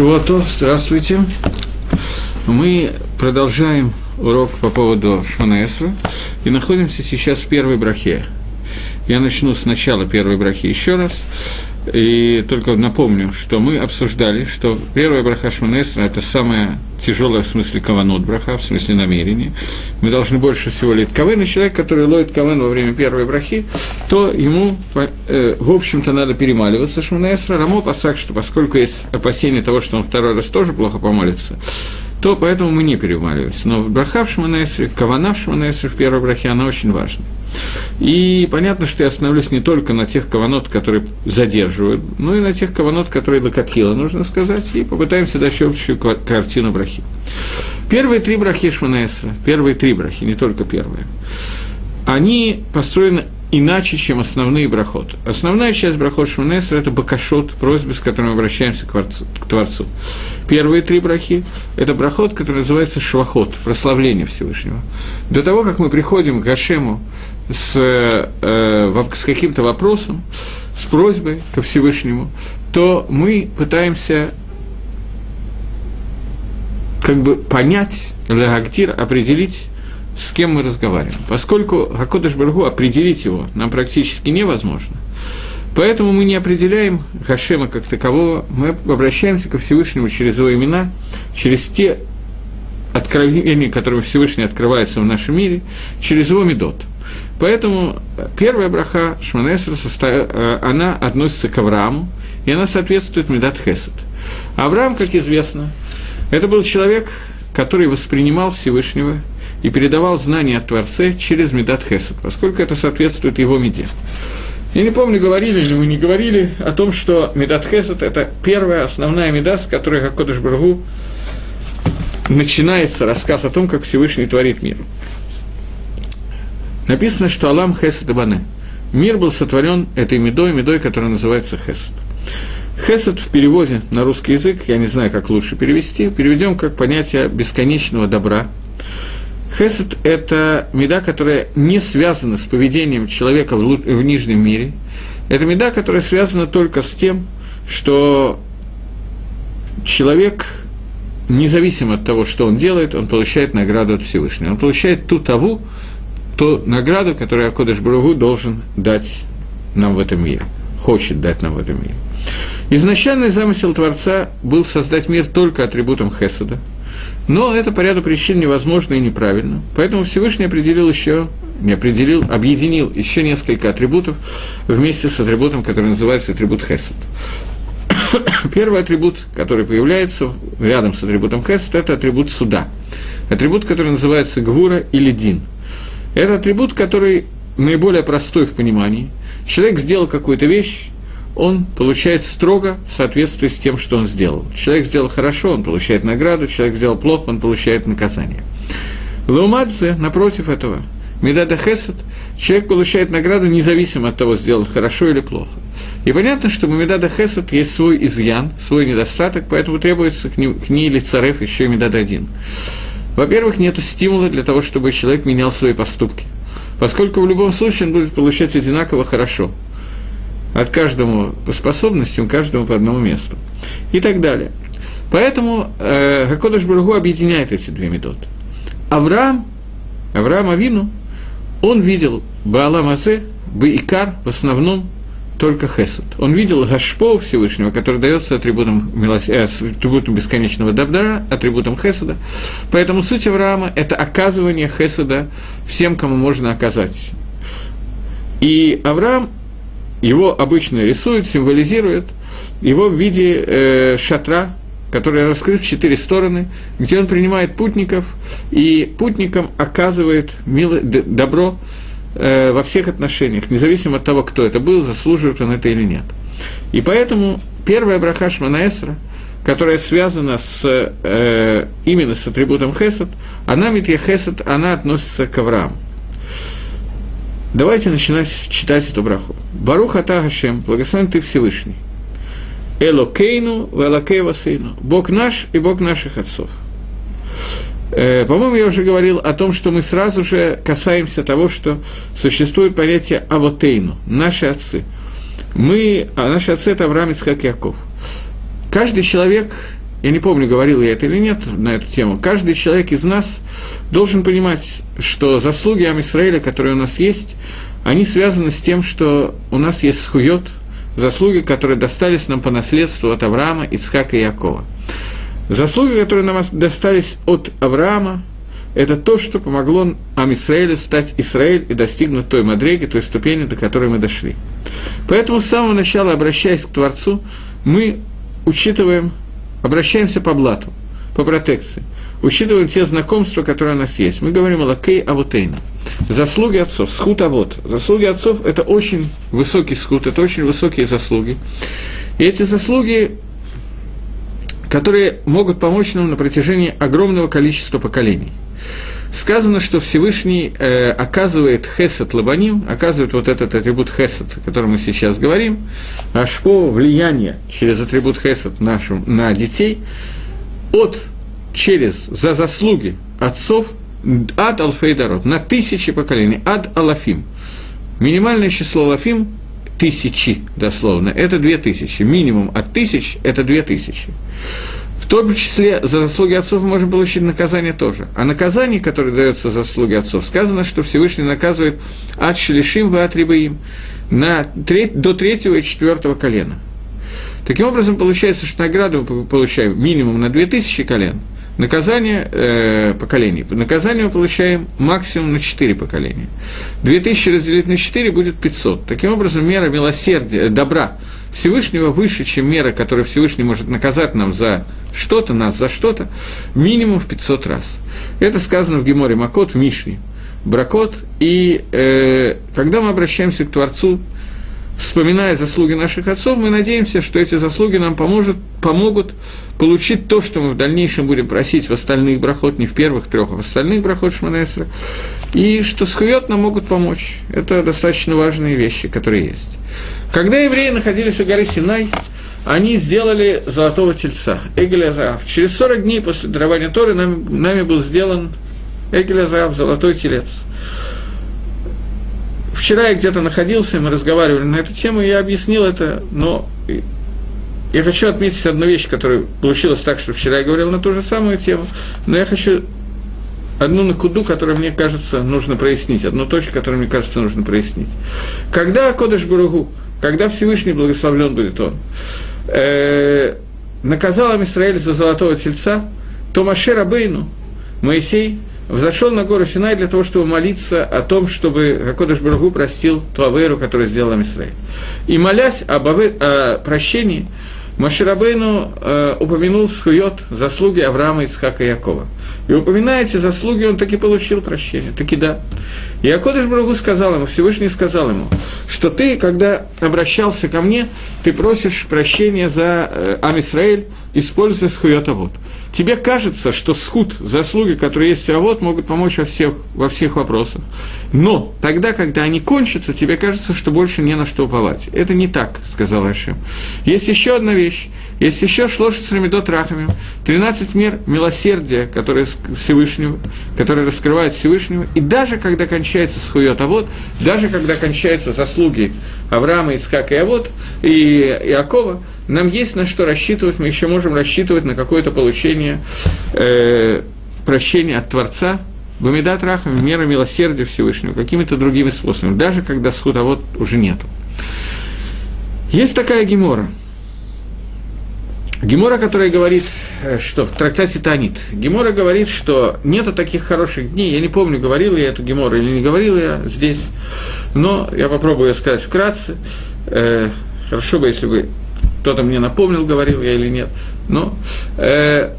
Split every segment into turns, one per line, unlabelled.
Шивото, здравствуйте. Мы продолжаем урок по поводу Шманаэсра и находимся сейчас в первой брахе. Я начну с начала первой брахи еще раз. И только напомню, что мы обсуждали, что первая браха Шманесра – это самая тяжелая в смысле каванот браха, в смысле намерения. Мы должны больше всего лить кавен, и человек, который ловит кавен во время первой брахи, то ему, э, в общем-то, надо перемаливаться Шманесра. Рамо посак, что поскольку есть опасение того, что он второй раз тоже плохо помолится, то поэтому мы не перемаливаемся. Но браха в Шманесре, кавана в Шманесре в первой брахе, она очень важна. И понятно, что я остановлюсь не только на тех каванот, которые задерживают, но и на тех каванот, которые лакатхила, нужно сказать, и попытаемся дать общую картину брахи. Первые три брахи Шманаэсра, первые три брахи, не только первые, они построены иначе, чем основные брахот. Основная часть брахот Шманесра – это бакашот, просьбы, с которыми обращаемся к, Творцу, к Творцу. Первые три брахи – это брахот, который называется швахот, прославление Всевышнего. До того, как мы приходим к Гашему с, э, с каким-то вопросом, с просьбой ко Всевышнему, то мы пытаемся как бы понять, лягактир, определить, с кем мы разговариваем. Поскольку Хакодыш Баргу определить его нам практически невозможно, поэтому мы не определяем Хашема как такового, мы обращаемся ко Всевышнему через его имена, через те откровения, которыми Всевышний открывается в нашем мире, через его медот. Поэтому первая браха Шманесра, э, она относится к Аврааму, и она соответствует Медат Хесед. Авраам, как известно, это был человек, который воспринимал Всевышнего и передавал знания о Творце через Медат Хесед, поскольку это соответствует его меде. Я не помню, говорили ли мы не говорили о том, что Медат Хесед – это первая основная меда, с которой Хакодыш Баргу начинается рассказ о том, как Всевышний творит мир. Написано, что Алам Хесед и Бане. Мир был сотворен этой медой, медой, которая называется Хесед. Хесед в переводе на русский язык, я не знаю, как лучше перевести, переведем как понятие бесконечного добра – Хесед – это меда, которая не связана с поведением человека в, в нижнем мире. Это меда, которая связана только с тем, что человек, независимо от того, что он делает, он получает награду от Всевышнего. Он получает ту таву, ту награду, которую Акодыш Бругу должен дать нам в этом мире, хочет дать нам в этом мире. Изначальный замысел Творца был создать мир только атрибутом Хеседа – но это по ряду причин невозможно и неправильно. Поэтому Всевышний определил еще, не определил, объединил еще несколько атрибутов вместе с атрибутом, который называется атрибут Хесед. Первый атрибут, который появляется рядом с атрибутом Хесед, это атрибут суда. Атрибут, который называется Гвура или Дин. Это атрибут, который наиболее простой в понимании. Человек сделал какую-то вещь, он получает строго в соответствии с тем, что он сделал. Человек сделал хорошо, он получает награду, человек сделал плохо, он получает наказание. Лаумадзе, напротив этого, Медада Хесед, человек получает награду независимо от того, сделал хорошо или плохо. И понятно, что у Медада Хесед есть свой изъян, свой недостаток, поэтому требуется к, ней, к ней или царев еще и Медад один. Во-первых, нет стимула для того, чтобы человек менял свои поступки. Поскольку в любом случае он будет получать одинаково хорошо – от каждому по способностям, каждому по одному месту. И так далее. Поэтому э, Хакодыш Баргу объединяет эти две методы. Авраам, Авраам Авину, он видел Баала Мазе, Баикар, в основном только Хесед. Он видел Гашпо Всевышнего, который дается атрибутом, милос... э, атрибутом бесконечного Дабдара, атрибутом Хеседа. Поэтому суть Авраама – это оказывание Хеседа всем, кому можно оказать. И Авраам его обычно рисуют, символизируют его в виде э, шатра, который раскрыт в четыре стороны, где он принимает путников и путникам оказывает мило, добро э, во всех отношениях, независимо от того, кто это был, заслуживает он это или нет. И поэтому первая браха Шманаэсра, которая связана с, э, именно с атрибутом Хесед, она, Митья Хесед, она относится к Аврааму. Давайте начинать читать эту браху. Барух Атагашем, благословен ты Всевышний. Элокейну, Велокей Васейну. Бог наш и Бог наших отцов. Э, по-моему, я уже говорил о том, что мы сразу же касаемся того, что существует понятие Авотейну, наши отцы. Мы, а наши отцы – это Авраам, Ицхак, Яков. Каждый человек я не помню, говорил я это или нет на эту тему, каждый человек из нас должен понимать, что заслуги Амисраэля, которые у нас есть, они связаны с тем, что у нас есть схует, заслуги, которые достались нам по наследству от Авраама, Ицхака и Якова. Заслуги, которые нам достались от Авраама, это то, что помогло Амисраэлю стать Израиль и достигнуть той мадреги, той ступени, до которой мы дошли. Поэтому с самого начала, обращаясь к Творцу, мы учитываем, обращаемся по блату, по протекции, учитываем те знакомства, которые у нас есть. Мы говорим о лакей авутейна. Заслуги отцов, схуд авот. Заслуги отцов – это очень высокий схуд, это очень высокие заслуги. И эти заслуги, которые могут помочь нам на протяжении огромного количества поколений – сказано, что Всевышний э, оказывает хесед лабаним, оказывает вот этот атрибут хесед, о котором мы сейчас говорим, аж по влияние через атрибут хесед нашим, на детей, от, через, за заслуги отцов, ад алфейдарот, на тысячи поколений, ад алафим. Минимальное число алафим – тысячи, дословно, это две тысячи. Минимум от тысяч – это две тысячи том числе за заслуги отцов можем получить наказание тоже. А наказание, которое дается за заслуги отцов, сказано, что Всевышний наказывает от шелишим в атрибаим на треть, до третьего и четвертого колена. Таким образом, получается, что награду мы получаем минимум на 2000 колен – Наказание э, поколений. Наказание мы получаем максимум на 4 поколения. 2000 разделить на 4 будет 500. Таким образом, мера милосердия, добра Всевышнего выше, чем мера, которую Всевышний может наказать нам за что-то, нас за что-то, минимум в 500 раз. Это сказано в Геморе Макот, в Мишне. Бракот. И э, когда мы обращаемся к Творцу, вспоминая заслуги наших отцов, мы надеемся, что эти заслуги нам поможет, помогут получить то, что мы в дальнейшем будем просить в остальных брахот, не в первых трех, а в остальных брахот Шманесра, и что схует нам могут помочь. Это достаточно важные вещи, которые есть. Когда евреи находились у горы Синай, они сделали золотого тельца, Азаав. Через 40 дней после дарования Торы нам, нами был сделан Азаав, золотой телец. Вчера я где-то находился, мы разговаривали на эту тему, я объяснил это, но я хочу отметить одну вещь, которая получилась так, что вчера я говорил на ту же самую тему, но я хочу одну накуду, которую мне кажется нужно прояснить, одну точку, которую мне кажется нужно прояснить. Когда Кодыш Буругу, когда Всевышний благословлен будет он, э, наказал Израиль за золотого тельца, то Маше Рабейну, Моисей, взошел на гору Синай для того, чтобы молиться о том, чтобы Хакодыш Бургу простил ту Аверу, которую сделал Израиль. И молясь об аве, о прощении, Маширабейну э, упомянул схует заслуги Авраама, Ицхака и Якова. И упоминая эти заслуги, он таки получил прощение, таки да. И Акодыш Брагу сказал ему, Всевышний сказал ему, что ты, когда обращался ко мне, ты просишь прощения за э, Амисраэль, используя схует Авод. Тебе кажется, что схуд, заслуги, которые есть у Авод, могут помочь во всех, во всех вопросах. Но тогда, когда они кончатся, тебе кажется, что больше не на что уповать. Это не так, сказал Ашем. Есть еще одна вещь. Есть еще шлоши с рамидот рахами, 13 мер милосердия, которые Всевышнего, которые раскрывают Всевышнего. И даже когда кончается схует Авод, даже когда кончаются заслуги Авраама, Ицкака и Авод, и Иакова, нам есть на что рассчитывать, мы еще можем рассчитывать на какое-то получение э, прощения от Творца, Бамидат Рахами, мера милосердия Всевышнего, какими-то другими способами, даже когда схудовод уже нету. Есть такая гемора – Гемора, которая говорит, э, что в трактате Танит, Гемора говорит, что нету таких хороших дней, я не помню, говорил я эту Гемору или не говорил я здесь, но я попробую ее сказать вкратце. Э, хорошо бы, если бы кто-то мне напомнил, говорил я или нет, но э,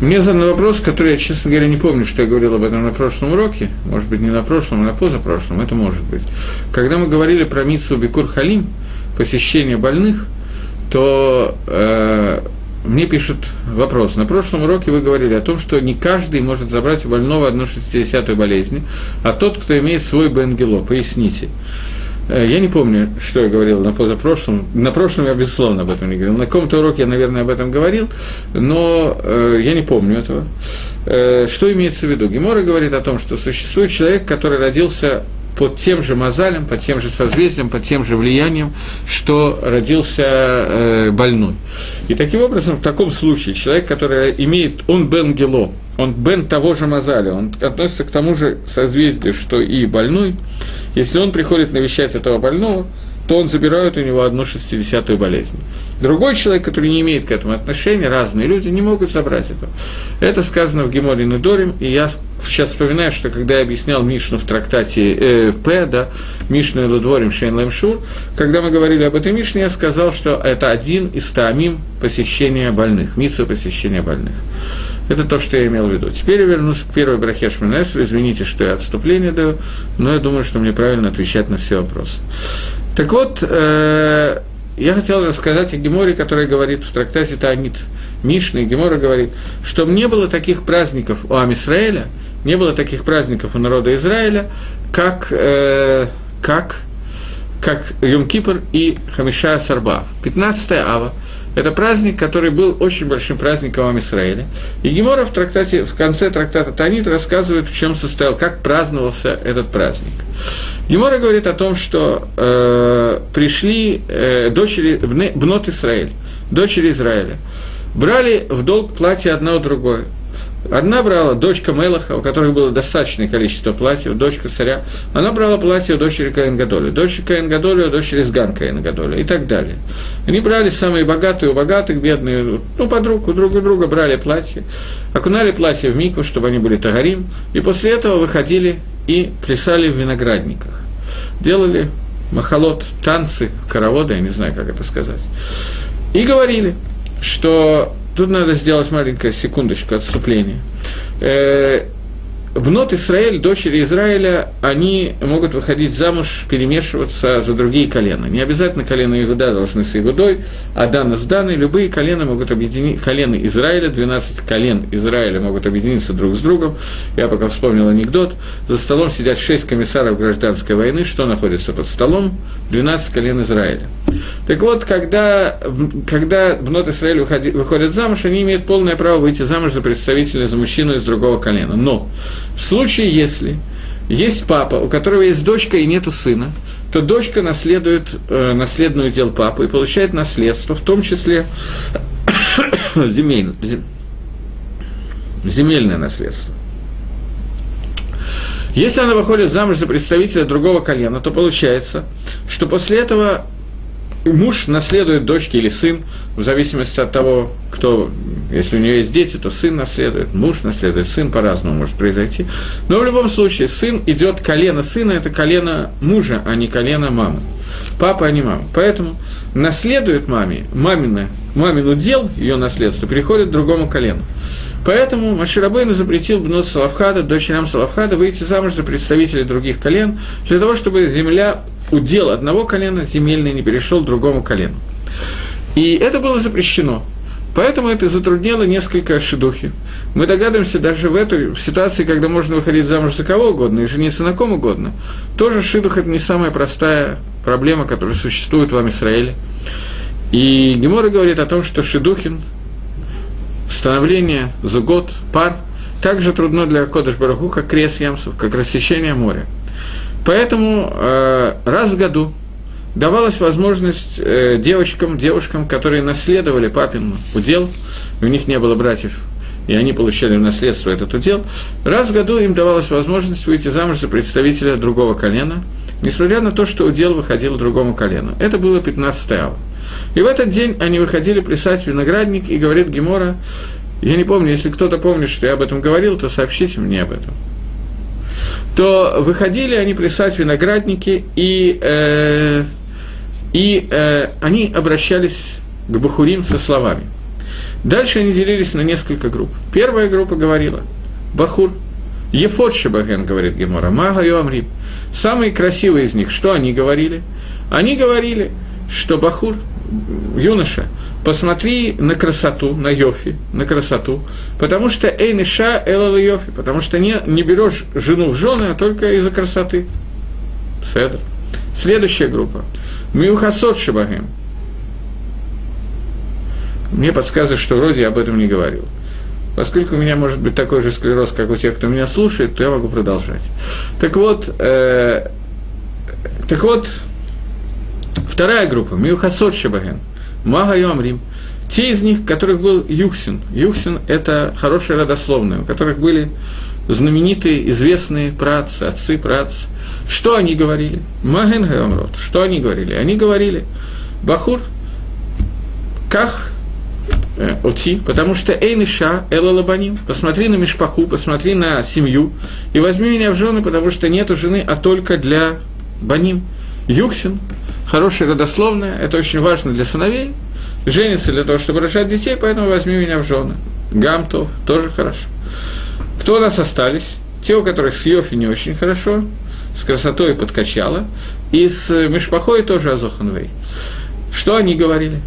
Мне задан вопрос, который я, честно говоря, не помню, что я говорил об этом на прошлом уроке, может быть, не на прошлом, а на позапрошлом, это может быть. Когда мы говорили про Митсу Бекур Халим, посещение больных, то э, мне пишут вопрос. На прошлом уроке вы говорили о том, что не каждый может забрать у больного одну шестидесятую болезнь, а тот, кто имеет свой Бенгело. Поясните. Э, я не помню, что я говорил на позапрошлом. На прошлом я, безусловно, об этом не говорил. На каком-то уроке я, наверное, об этом говорил, но э, я не помню этого. Э, что имеется в виду? Гемора говорит о том, что существует человек, который родился под тем же мозалем, под тем же созвездием, под тем же влиянием, что родился э, больной. И таким образом, в таком случае, человек, который имеет, он бен гело, он бен того же мозаля, он относится к тому же созвездию, что и больной, если он приходит навещать этого больного, то он забирает у него одну шестидесятую болезнь. Другой человек, который не имеет к этому отношения, разные люди, не могут забрать это. Это сказано в Геморе Нудорим, и я сейчас вспоминаю, что когда я объяснял Мишну в трактате э, П, да, Мишну и Лудворим Шейн Лемшур, когда мы говорили об этой Мишне, я сказал, что это один из таамим посещения больных, митсу посещения больных. Это то, что я имел в виду. Теперь я вернусь к первой брахе Шминесу. Извините, что я отступление даю, но я думаю, что мне правильно отвечать на все вопросы. Так вот, э, я хотел рассказать о Геморе, который говорит в трактате Таанит Мишны, и Гемора говорит, что не было таких праздников у Амисраэля, не было таких праздников у народа Израиля, как, э, как, как Йом-Кипр и Хамиша Сарба. 15 ава – это праздник, который был очень большим праздником в Израиле. И Гемора в, трактате, в конце трактата Танит рассказывает, в чем состоял, как праздновался этот праздник. Гемора говорит о том, что э, пришли э, дочери Бнот Израиль, дочери Израиля, брали в долг платье одна у другой. Одна брала дочка Мелаха, у которой было достаточное количество платьев, дочка царя. Она брала платье у дочери Каин Гадоли, дочери Каин Гадоли, у дочери Сган Каин Гадоли и так далее. Они брали самые богатые у богатых, бедные, ну, подруг, у друг у друга брали платье, окунали платье в мику, чтобы они были тагарим, и после этого выходили и плясали в виноградниках. Делали махалот, танцы, хороводы, я не знаю, как это сказать. И говорили, что Тут надо сделать маленькую секундочку отступления. Э, Бнот Израиль, дочери Израиля, они могут выходить замуж, перемешиваться за другие колена. Не обязательно колено Иуда должны с Иудой, а Дана с Даной. Любые колена могут объединить, колено Израиля, 12 колен Израиля могут объединиться друг с другом. Я пока вспомнил анекдот. За столом сидят 6 комиссаров гражданской войны. Что находится под столом? 12 колен Израиля. Так вот, когда, когда Бнот Израиль выходят замуж, они имеют полное право выйти замуж за представителя, за мужчину из другого колена. Но в случае, если есть папа, у которого есть дочка и нету сына, то дочка наследует э, наследную дел папы и получает наследство, в том числе земель, зем, земельное наследство. Если она выходит замуж за представителя другого колена, то получается, что после этого муж наследует дочке или сын, в зависимости от того, кто, если у нее есть дети, то сын наследует, муж наследует, сын по-разному может произойти. Но в любом случае, сын идет, колено сына – это колено мужа, а не колено мамы. Папа, а не мама. Поэтому наследует маме, мамина, мамину дел, ее наследство, переходит к другому колену. Поэтому Маширабейну запретил Бнот Салавхада, дочерям Салавхада, выйти замуж за представителей других колен, для того, чтобы земля удел одного колена земельный не перешел другому колену. И это было запрещено. Поэтому это затруднило несколько шедухи. Мы догадываемся, даже в этой ситуации, когда можно выходить замуж за кого угодно и жениться на ком угодно, тоже шидух – это не самая простая проблема, которая существует в Израиле. И Гемора говорит о том, что шидухин, становление, зугот, пар, также трудно для Кодыш Бараху, как крес ямсов, как рассечение моря. Поэтому э, раз в году давалась возможность э, девочкам, девушкам, которые наследовали папин удел, у них не было братьев, и они получали в наследство этот удел, раз в году им давалась возможность выйти замуж за представителя другого колена, несмотря на то, что удел выходил другому колену. Это было 15 ава. И в этот день они выходили плясать виноградник, и говорит Гемора, я не помню, если кто-то помнит, что я об этом говорил, то сообщите мне об этом то выходили они плясать виноградники, и, э, и э, они обращались к Бахурим со словами. Дальше они делились на несколько групп. Первая группа говорила, Бахур, Ефот Шабаген, говорит Гемора, Мага Йоамрим. Самые красивые из них, что они говорили? Они говорили, что Бахур, юноша, посмотри на красоту, на Йофи, на красоту, потому что Эйниша Элала Йофи, потому что не, не берешь жену в жены, а только из-за красоты. Седр. Следующая группа. Миухасот Шабагем. Мне подсказывает, что вроде я об этом не говорил. Поскольку у меня может быть такой же склероз, как у тех, кто меня слушает, то я могу продолжать. Так вот, э, так вот, вторая группа, Миухасот Шабаген, Мага Йомрим, те из них, которых был Юхсин. Юхсин – это хорошие родословные, у которых были знаменитые, известные працы, отцы прац. Что они говорили? Маген Гамрот. Что они говорили? Они говорили, Бахур, как э, Оти, потому что Эйниша, Эла Лабаним, посмотри на Мишпаху, посмотри на семью, и возьми меня в жены, потому что нету жены, а только для Баним. Юхсин, хорошая родословная, это очень важно для сыновей, женится для того, чтобы рожать детей, поэтому возьми меня в жены. Гамтов, тоже хорошо. Кто у нас остались? Те, у которых с Йофи не очень хорошо, с красотой подкачала, и с Мишпахой тоже Азоханвей. Что они говорили?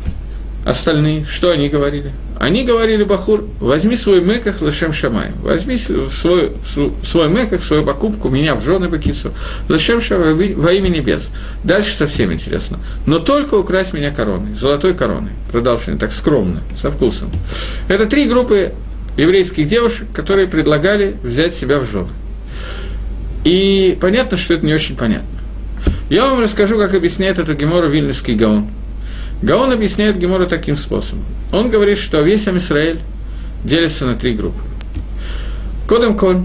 Остальные, что они говорили? Они говорили Бахур, возьми свой меках лешем шамай, возьми свой, свой меках, свою покупку, меня в жены бакицу, лешем шамай во имя небес. Дальше совсем интересно. Но только украсть меня короной, золотой короной. Продолжение так скромно, со вкусом. Это три группы еврейских девушек, которые предлагали взять себя в жены. И понятно, что это не очень понятно. Я вам расскажу, как объясняет эту Гемору Вильнюсский Гаон. Гаон объясняет Гемору таким способом. Он говорит, что весь Амисраэль делится на три группы. Кодом Коль,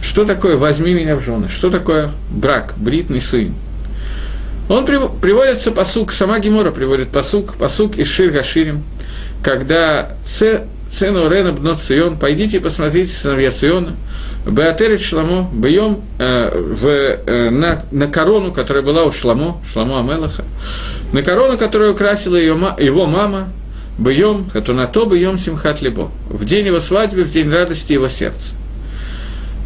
что такое «возьми меня в жены», что такое брак, бритный сын. Он приводится посук, сама Гемора приводит посук, посук из Шир Гаширим, когда цену Рена Цион, пойдите и посмотрите сыновья Циона, Беатерит Шламо, Бьем э, в, э, на, на корону, которая была у Шламо, Шламо Амелаха, на корону, которую украсила ее, его мама, Бьем, Хатунато, Бьем Симхат Либо, в день его свадьбы, в день радости его сердца.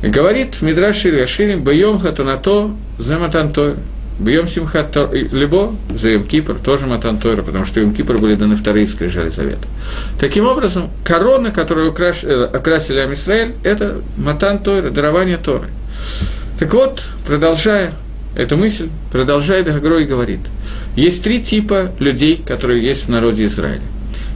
Говорит Мидраш Шири Бьем Хатунато, Зематан Бьем Симхат Либо, за Йом Кипр, тоже Матан Тойра, потому что Йом Кипр были даны вторые скрижали завета. Таким образом, корона, которую украш... Э, окрасили Амисраэль, это Матан Тойра, дарование Торы. Так вот, продолжая эту мысль, продолжает Гагрой говорит, есть три типа людей, которые есть в народе Израиля.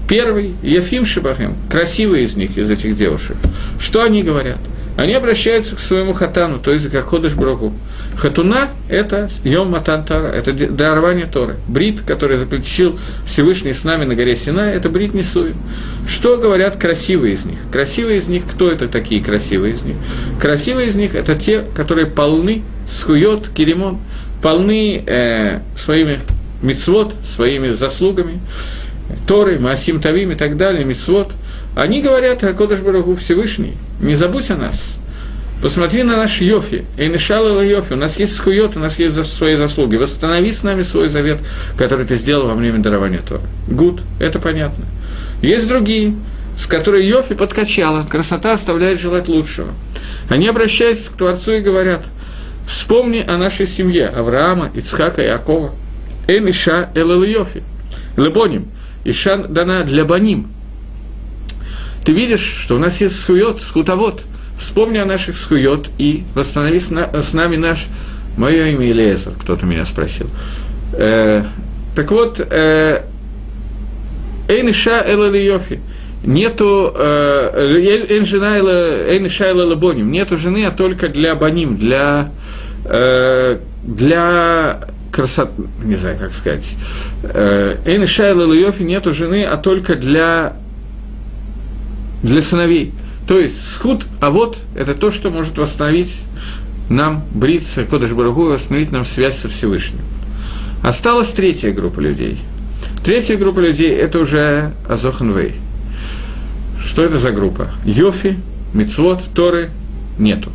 Первый – Ефим Шибахем, красивые из них, из этих девушек. Что они говорят? они обращаются к своему хатану, то есть к Ходыш Браху. Хатуна – это Йом Матан Тара, это дарование Торы. Брит, который заключил Всевышний с нами на горе Сина, это Брит Несуи. Что говорят красивые из них? Красивые из них, кто это такие красивые из них? Красивые из них – это те, которые полны схует, киримон, полны э, своими мицвод, своими заслугами, Торы, Маасим Тавим и так далее, мицвод – они говорят, о Кодыш Барагу Всевышний, не забудь о нас. Посмотри на наш Йофи, Эйнишал Йофи, у нас есть скует, у нас есть свои заслуги. Восстанови с нами свой завет, который ты сделал во время дарования Тора. Гуд, это понятно. Есть другие, с которой Йофи подкачала, красота оставляет желать лучшего. Они обращаются к Творцу и говорят, вспомни о нашей семье Авраама, Ицхака и Акова. Эм Иша Элэл Йофи. Лебоним. Иша дана для баним, ты видишь, что у нас есть схует, скутовод. Вспомни о наших схует и восстанови с, на, с нами наш... Мое имя Илиезер, кто-то меня спросил. Э, так вот, э, Эйниша Элалиофи. Нету э, Эйниша Лабоним. Нету жены, а только для баним, для, э, для красоты, не знаю, как сказать. Эйниша Элалиофи нету жены, а только для для сыновей. То есть схуд, а вот это то, что может восстановить нам брит Кодыш Барагу и восстановить нам связь со Всевышним. Осталась третья группа людей. Третья группа людей – это уже Азоханвей. Что это за группа? Йофи, Мицвод, Торы – нету.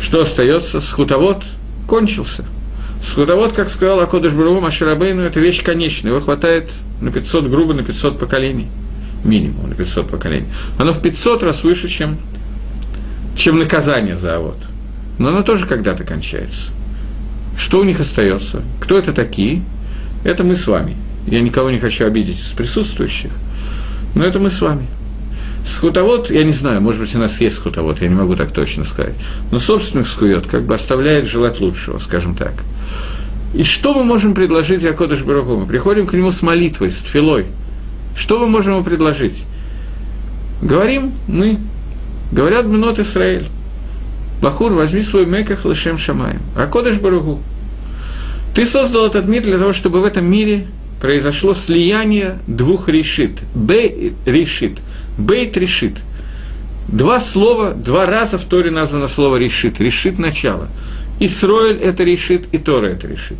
Что остается? Схутовод кончился. Схутовод, как сказал Акодыш Барагу Маширабейну, это вещь конечная. Его хватает на 500, грубо на 500 поколений минимум на 500 поколений. Оно в 500 раз выше, чем, чем наказание за авод. Но оно тоже когда-то кончается. Что у них остается? Кто это такие? Это мы с вами. Я никого не хочу обидеть из присутствующих, но это мы с вами. Скутовод, я не знаю, может быть, у нас есть скутовод, я не могу так точно сказать. Но собственных скует как бы оставляет желать лучшего, скажем так. И что мы можем предложить Якодыш Бараху? Мы приходим к нему с молитвой, с тфилой. Что мы можем ему предложить? Говорим мы, говорят Бнот Исраэль. Бахур, возьми свой меках лышем шамаем. А Кодыш Баруху. Ты создал этот мир для того, чтобы в этом мире произошло слияние двух решит. Бей решит. Бейт решит. Два слова, два раза в Торе названо слово решит. Решит начало. Исроэль – это решит, и Тора – это решит.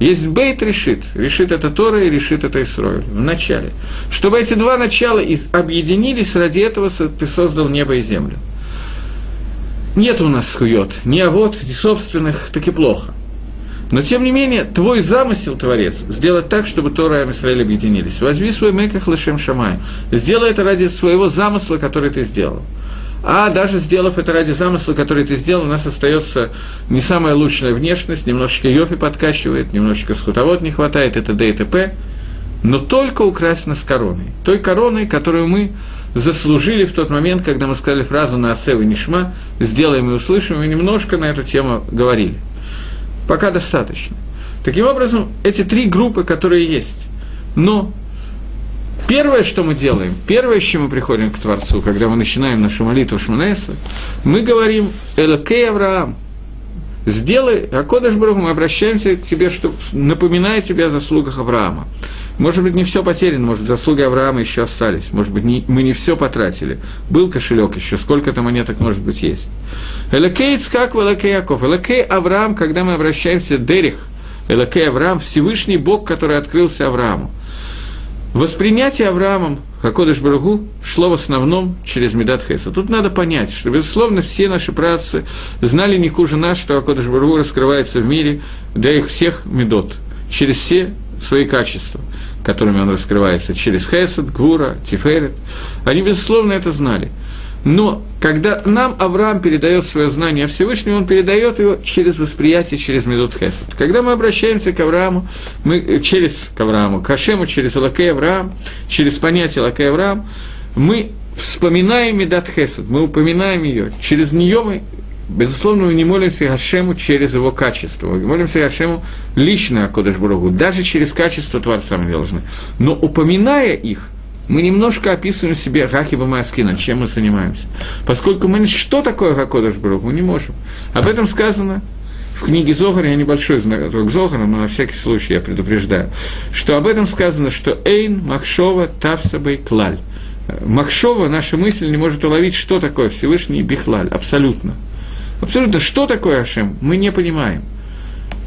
Есть бейт решит. Решит это Тора и решит это Исроэль. В начале. Чтобы эти два начала объединились, ради этого ты создал небо и землю. Нет у нас скует, ни авод, ни собственных, так и плохо. Но, тем не менее, твой замысел, Творец, сделать так, чтобы Тора и Израиль объединились. Возьми свой меках лышем шамай. Сделай это ради своего замысла, который ты сделал. А даже сделав это ради замысла, который ты сделал, у нас остается не самая лучшая внешность, немножечко йофи подкачивает, немножечко скутовод не хватает, это д и т.п. Но только украсено с короной. Той короной, которую мы заслужили в тот момент, когда мы сказали фразу на Асев и Нишма, сделаем и услышим, и немножко на эту тему говорили. Пока достаточно. Таким образом, эти три группы, которые есть. Но первое, что мы делаем, первое, с чем мы приходим к Творцу, когда мы начинаем нашу молитву Шманеса, мы говорим «Элокей Авраам», сделай, а Кодыш мы обращаемся к тебе, чтобы напоминая тебе о заслугах Авраама. Может быть, не все потеряно, может, заслуги Авраама еще остались, может быть, не, мы не все потратили. Был кошелек еще, сколько-то монеток, может быть, есть. Элакей Ицкак, Элакей Яков. Элакей Авраам, когда мы обращаемся Дерих, Элакей Авраам, Всевышний Бог, который открылся Аврааму. Воспринятие Авраамом Хакодыш Барагу шло в основном через Медат Хеса. Тут надо понять, что, безусловно, все наши працы знали не хуже нас, что Хакодыш Барагу раскрывается в мире для их всех медот, через все свои качества, которыми он раскрывается, через Хесед, Гвура, Тиферет. Они, безусловно, это знали. Но когда нам Авраам передает свое знание о Всевышнем, он передает его через восприятие, через Медут Хесед. Когда мы обращаемся к Аврааму, мы э, через к Аврааму, к Ашему, через Лакей Авраам, через понятие Лакей Авраам, мы вспоминаем Медат Хесед, мы упоминаем ее, через нее мы Безусловно, мы не молимся Гашему через его качество. Мы молимся Гашему лично о Кодыш Бурагу. Даже через качество Творца мы должны. Но упоминая их, мы немножко описываем себе Хахиба Маскина, чем мы занимаемся. Поскольку мы что такое Хакодыш Бурагу, мы не можем. Об этом сказано в книге Зохара, я небольшой знаток Зохара, но на всякий случай я предупреждаю, что об этом сказано, что Эйн, Махшова, Тавсабай, Клаль. Махшова, наша мысль не может уловить, что такое Всевышний Бихлаль, абсолютно – Абсолютно, что такое Ашем, мы не понимаем.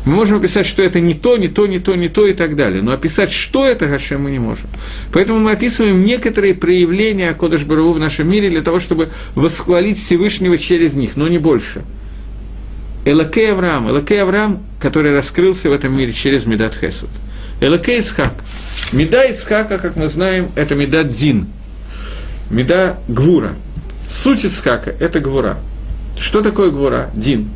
Мы можем описать, что это не то, не то, не то, не то и так далее. Но описать, что это Гашем, мы не можем. Поэтому мы описываем некоторые проявления Кодыш Бару в нашем мире для того, чтобы восхвалить Всевышнего через них, но не больше. Элакей Авраам, Элакей Авраам, который раскрылся в этом мире через Медат Хесуд. Элакей Ицхак. Меда Ицхака, как мы знаем, это Медат Дин. Меда Гвура. Суть Ицхака – это Гвура. Что такое гвура? Дин.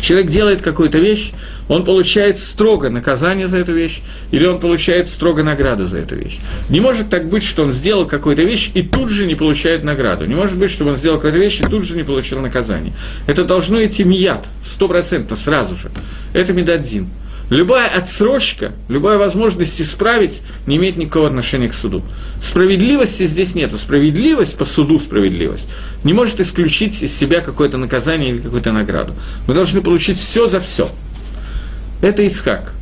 Человек делает какую-то вещь, он получает строго наказание за эту вещь, или он получает строго награду за эту вещь. Не может так быть, что он сделал какую-то вещь и тут же не получает награду. Не может быть, чтобы он сделал какую-то вещь и тут же не получил наказание. Это должно идти мият, стопроцентно, сразу же. Это медадзин. Любая отсрочка, любая возможность исправить не имеет никакого отношения к суду. Справедливости здесь нет. Справедливость по суду справедливость не может исключить из себя какое-то наказание или какую-то награду. Мы должны получить все за все. Это Ицхак.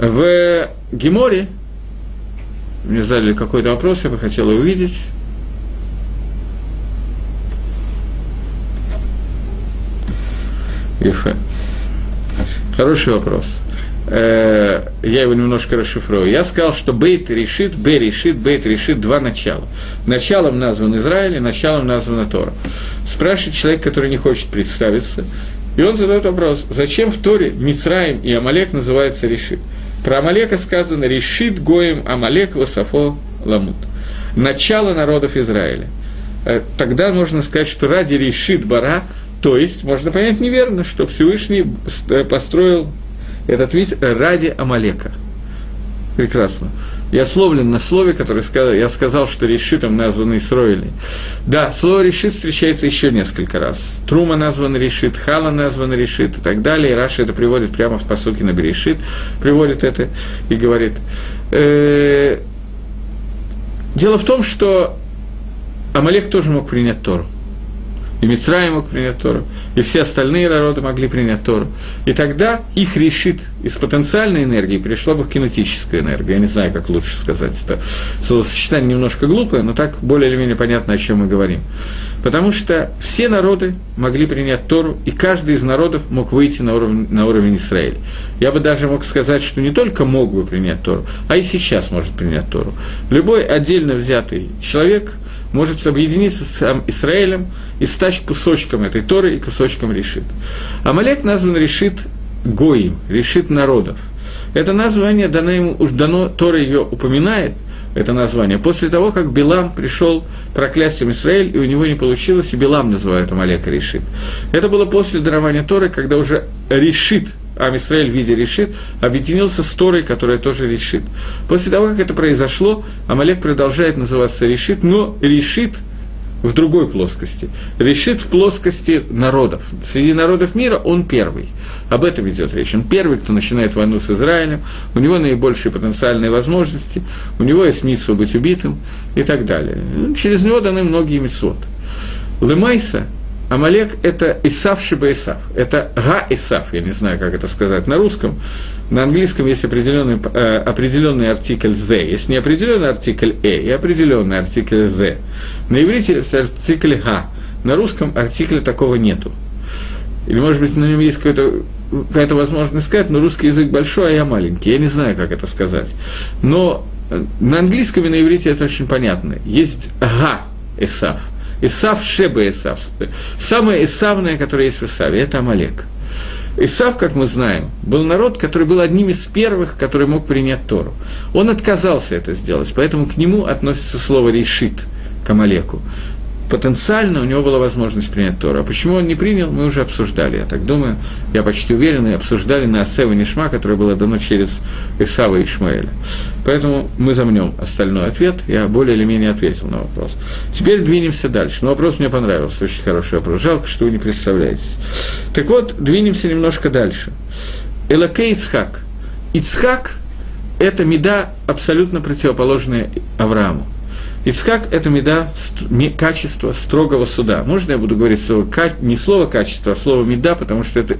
В Геморе мне задали какой-то вопрос, я бы хотел увидеть. Ефе. Хороший вопрос э, я его немножко расшифрую. Я сказал, что бейт решит, б решит, бейт решит два начала. Началом назван Израиль, и началом названа Тора. Спрашивает человек, который не хочет представиться, и он задает вопрос, зачем в Торе Мицраим и Амалек называются решит? Про Амалека сказано решит гоем Амалек васафо ламут. Начало народов Израиля. Э, тогда можно сказать, что ради решит бара, то есть можно понять неверно, что Всевышний э, построил этот вид ради Амалека. Прекрасно. Я словлен на слове, которое сказал, я сказал, что решитом названы Исроили. Да, слово решит встречается еще несколько раз. Трума назван решит, Хала назван решит и так далее. И Раша это приводит прямо в посуке на Берешит, приводит это и говорит. Э, дело в том, что Амалек тоже мог принять Тору и Мицрай мог принять Тору, и все остальные народы могли принять Тору. И тогда их решит из потенциальной энергии перешла бы в кинетическую энергию. Я не знаю, как лучше сказать это. Словосочетание немножко глупое, но так более или менее понятно, о чем мы говорим. Потому что все народы могли принять Тору, и каждый из народов мог выйти на уровень, на уровень Израиля. Я бы даже мог сказать, что не только мог бы принять Тору, а и сейчас может принять Тору. Любой отдельно взятый человек – может объединиться с Израилем и стать кусочком этой Торы и кусочком решит. Амалек назван решит Гоим, решит народов. Это название дано ему, уж дано, Тора ее упоминает, это название, после того, как Билам пришел проклястием Израиль, и у него не получилось, и Билам называют Амалека решит. Это было после дарования Торы, когда уже решит Ам Исраэль в виде решит, объединился с Торой, которая тоже решит. После того, как это произошло, Амалек продолжает называться решит, но решит в другой плоскости. Решит в плоскости народов. Среди народов мира он первый. Об этом идет речь. Он первый, кто начинает войну с Израилем, у него наибольшие потенциальные возможности, у него есть митсу быть убитым и так далее. Через него даны многие מצוות. למעשה Амалек – это Исав שב Исав. Это Га Исав, я не знаю, как это сказать на русском. На английском есть определенный, э, определенный артикль «the», есть не определенный артикль «a», и определенный артикль «the». На иврите артикль «га», на русском артикля такого нету. Или, может быть, на нем есть какая-то какая возможность сказать, но русский язык большой, а я маленький. Я не знаю, как это сказать. Но на английском и на иврите это очень понятно. Есть «га» Исав – Исав Шеба Исав. Самое Исавное, которое есть в Исаве, это Амалек. Исав, как мы знаем, был народ, который был одним из первых, который мог принять Тору. Он отказался это сделать, поэтому к нему относится слово «решит», к Амалеку потенциально у него была возможность принять Тору. А почему он не принял, мы уже обсуждали, я так думаю, я почти уверен, и обсуждали на Асева Нишма, которое было дано через Исава и Ишмаэля. Поэтому мы замнем остальной ответ, я более или менее ответил на вопрос. Теперь двинемся дальше. Но вопрос мне понравился, очень хороший вопрос. Жалко, что вы не представляетесь. Так вот, двинемся немножко дальше. Элакей Ицхак. Ицхак – это меда абсолютно противоположная Аврааму. Ицхак – это меда, качество строгого суда. Можно я буду говорить слово, не слово качество, а слово меда, потому что это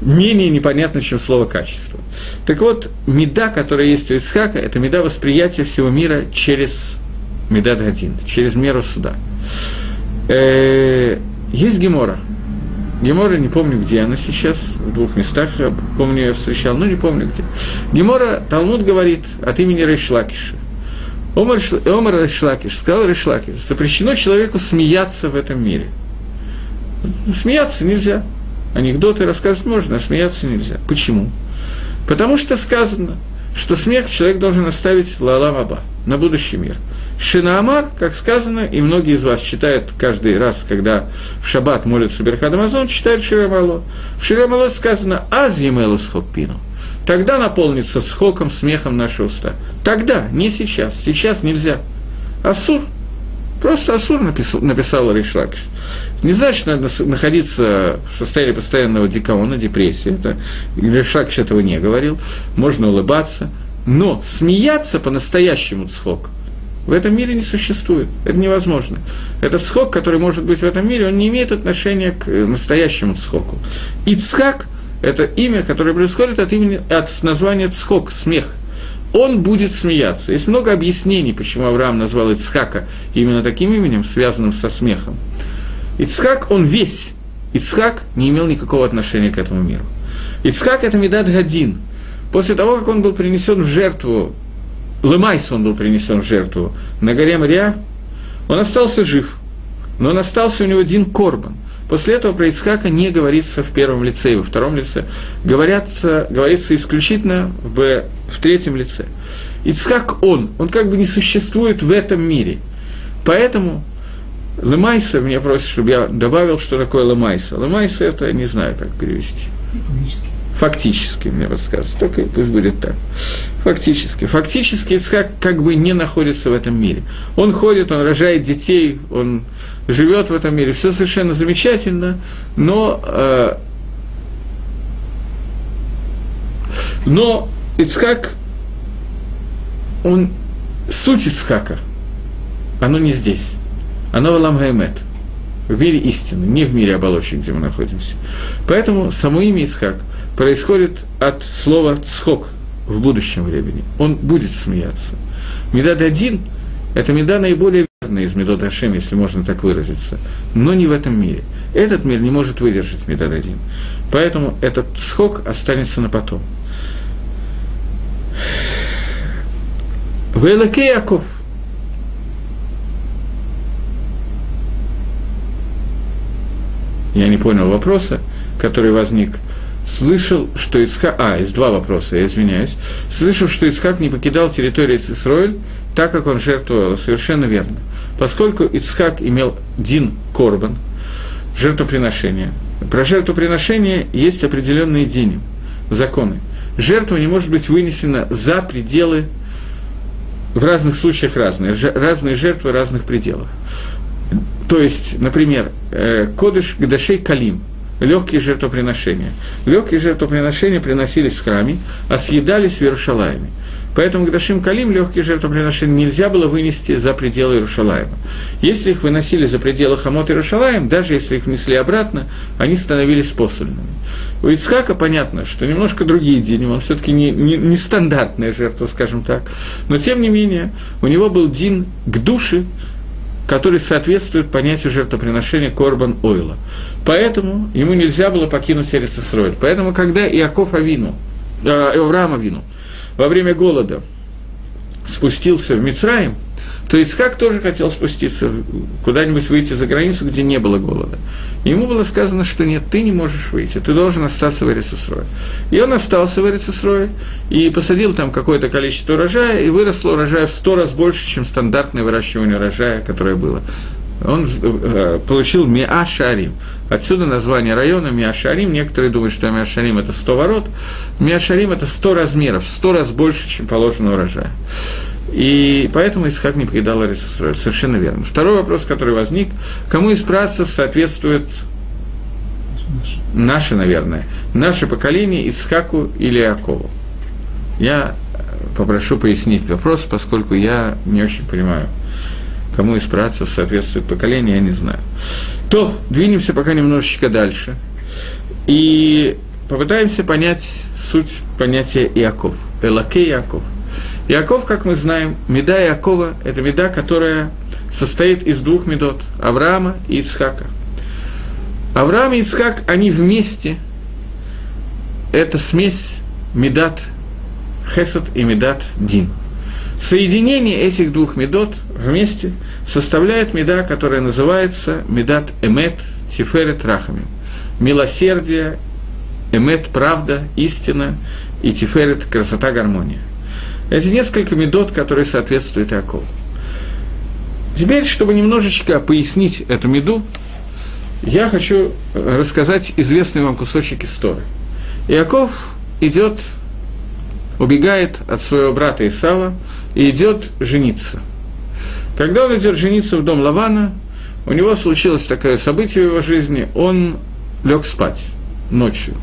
менее непонятно, чем слово качество. Так вот, меда, которая есть у Ицхака, это меда восприятия всего мира через медад один, через меру суда. Э, есть Гемора. Гемора, не помню, где она сейчас, в двух местах, я помню, я встречал, но не помню где. Гемора, Талмуд говорит от имени Рейшлакиша – Омар, Омар Решлакиш, сказал Решлакиш, запрещено человеку смеяться в этом мире. Смеяться нельзя. Анекдоты рассказывать можно, а смеяться нельзя. Почему? Потому что сказано, что смех человек должен оставить лалам аба, на будущий мир. Шинаамар, как сказано, и многие из вас читают каждый раз, когда в шаббат молятся Берхад Амазон, читают Ширамало. В Ширамало сказано «Аз емелус хоппину» тогда наполнится схоком, смехом наши уста. Тогда, не сейчас. Сейчас нельзя. Асур, просто Асур написал, написал Ришлакиш. Не значит, надо находиться в состоянии постоянного дикаона, депрессии. Это, Ришлакиш этого не говорил. Можно улыбаться. Но смеяться по-настоящему цхок в этом мире не существует. Это невозможно. Этот схок, который может быть в этом мире, он не имеет отношения к настоящему цхоку. Ицхак – это имя, которое происходит от, имени, от названия Цхок, смех. Он будет смеяться. Есть много объяснений, почему Авраам назвал Ицхака именно таким именем, связанным со смехом. Ицхак, он весь. Ицхак не имел никакого отношения к этому миру. Ицхак – это Медад Гадин. После того, как он был принесен в жертву, Лемайс он был принесен в жертву на горе Мария, он остался жив. Но он остался у него один корбан – После этого про Ицхака не говорится в первом лице и во втором лице. Говорятся, говорится исключительно в, в третьем лице. Ицхак он, он как бы не существует в этом мире. Поэтому Лемайса меня просит, чтобы я добавил, что такое Лемайса. Лемайса это не знаю, как перевести. Фактически. Фактически, мне подсказывают. Только пусть будет так. Фактически. Фактически Ицхак как бы не находится в этом мире. Он ходит, он рожает детей, он живет в этом мире, все совершенно замечательно, но, э, но Ицхак, он, суть Ицхака, оно не здесь, оно в Аламгаймет, в мире истины, не в мире оболочек, где мы находимся. Поэтому само имя Ицхак происходит от слова «цхок» в будущем времени. Он будет смеяться. Медад один – это меда наиболее верная из Медот Ашем, если можно так выразиться, но не в этом мире. Этот мир не может выдержать Медад один. Поэтому этот схок останется на потом. Велаке Яков. Я не понял вопроса, который возник – слышал, что Ицхак... А, есть два вопроса, я извиняюсь. Слышал, что Ицхак не покидал территорию Исроэль, так как он жертвовал. Совершенно верно. Поскольку Ицхак имел Дин Корбан, жертвоприношение. Про жертвоприношение есть определенные дини, законы. Жертва не может быть вынесена за пределы, в разных случаях разные, разные жертвы разных пределах. То есть, например, э, Кодыш Гдашей Калим – легкие жертвоприношения. Легкие жертвоприношения приносились в храме, а съедались в Иерушалайме. Поэтому к Дашим Калим легкие жертвоприношения нельзя было вынести за пределы Иерушалайма. Если их выносили за пределы Хамот Иерушалаем, даже если их несли обратно, они становились посольными. У Ицхака понятно, что немножко другие дни, он все таки не, не, не стандартная жертва, скажем так, но тем не менее у него был дин к душе, который соответствует понятию жертвоприношения Корбан Ойла. Поэтому ему нельзя было покинуть Эрицесроль. Поэтому, когда Иаков Авину, э, Авраам Авину во время голода спустился в Мицраим – то Ицхак тоже хотел спуститься, куда-нибудь выйти за границу, где не было голода. Ему было сказано, что нет, ты не можешь выйти, ты должен остаться в Эрицесрое. И он остался в Эрицесрое и посадил там какое-то количество урожая, и выросло урожая в сто раз больше, чем стандартное выращивание урожая, которое было он э, получил Миашарим. Отсюда название района Миашарим. Некоторые думают, что Миашарим – это 100 ворот. Миашарим – это 100 размеров, 100 раз больше, чем положено урожая. И поэтому Исхак не покидал Эрицисроль. Совершенно верно. Второй вопрос, который возник, кому из працев соответствует наше, наверное, наше поколение Ицхаку или Якову? Я попрошу пояснить вопрос, поскольку я не очень понимаю, кому из працев соответствует поколение, я не знаю. То, двинемся пока немножечко дальше. И попытаемся понять суть понятия Иаков. Элаке Иаков – Иаков, как мы знаем, меда Иакова – это меда, которая состоит из двух медот – Авраама и Ицхака. Авраам и Ицхак, они вместе – это смесь медат Хесед и медат Дин. Соединение этих двух медот вместе составляет меда, которая называется медат Эмет Тиферет Рахами. Милосердие, Эмет – правда, истина, и Тиферет – красота, гармония. Это несколько медот, которые соответствуют Иакову. Теперь, чтобы немножечко пояснить эту меду, я хочу рассказать известный вам кусочек истории. Иаков идет, убегает от своего брата Исава и идет жениться. Когда он идет жениться в дом Лавана, у него случилось такое событие в его жизни, он лег спать ночью.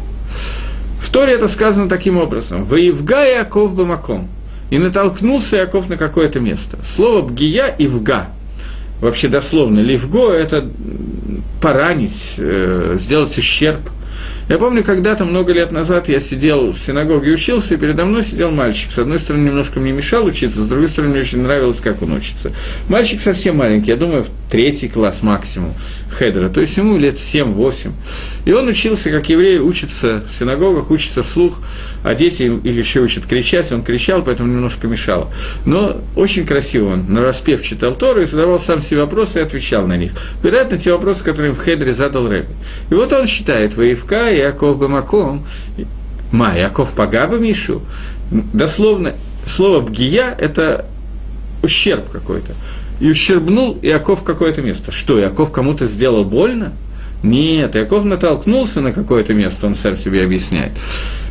В Торе это сказано таким образом. «Воевга Иаков Бамаком» и натолкнулся Яков на какое-то место. Слово «бгия» и «вга» вообще дословно. Ливго – это поранить, э, сделать ущерб – я помню, когда-то, много лет назад, я сидел в синагоге учился, и передо мной сидел мальчик. С одной стороны, немножко мне мешал учиться, с другой стороны, мне очень нравилось, как он учится. Мальчик совсем маленький, я думаю, в третий класс максимум хедера, то есть ему лет 7-8. И он учился, как еврей, учится в синагогах, учится вслух, а дети их еще учат кричать, он кричал, поэтому немножко мешал. Но очень красиво он нараспев читал Тору и задавал сам себе вопросы и отвечал на них. Вероятно, те вопросы, которые в хедере задал Рэбби. И вот он считает, ויפגע יעקב במקום, מה, יעקב פגע במישהו. Дословно, слово פגיעה – это ущерб какой-то. И ущербнул Яков какое-то место. Что, Яков кому-то сделал больно? Нет, Яков натолкнулся на какое-то место, он сам себе объясняет.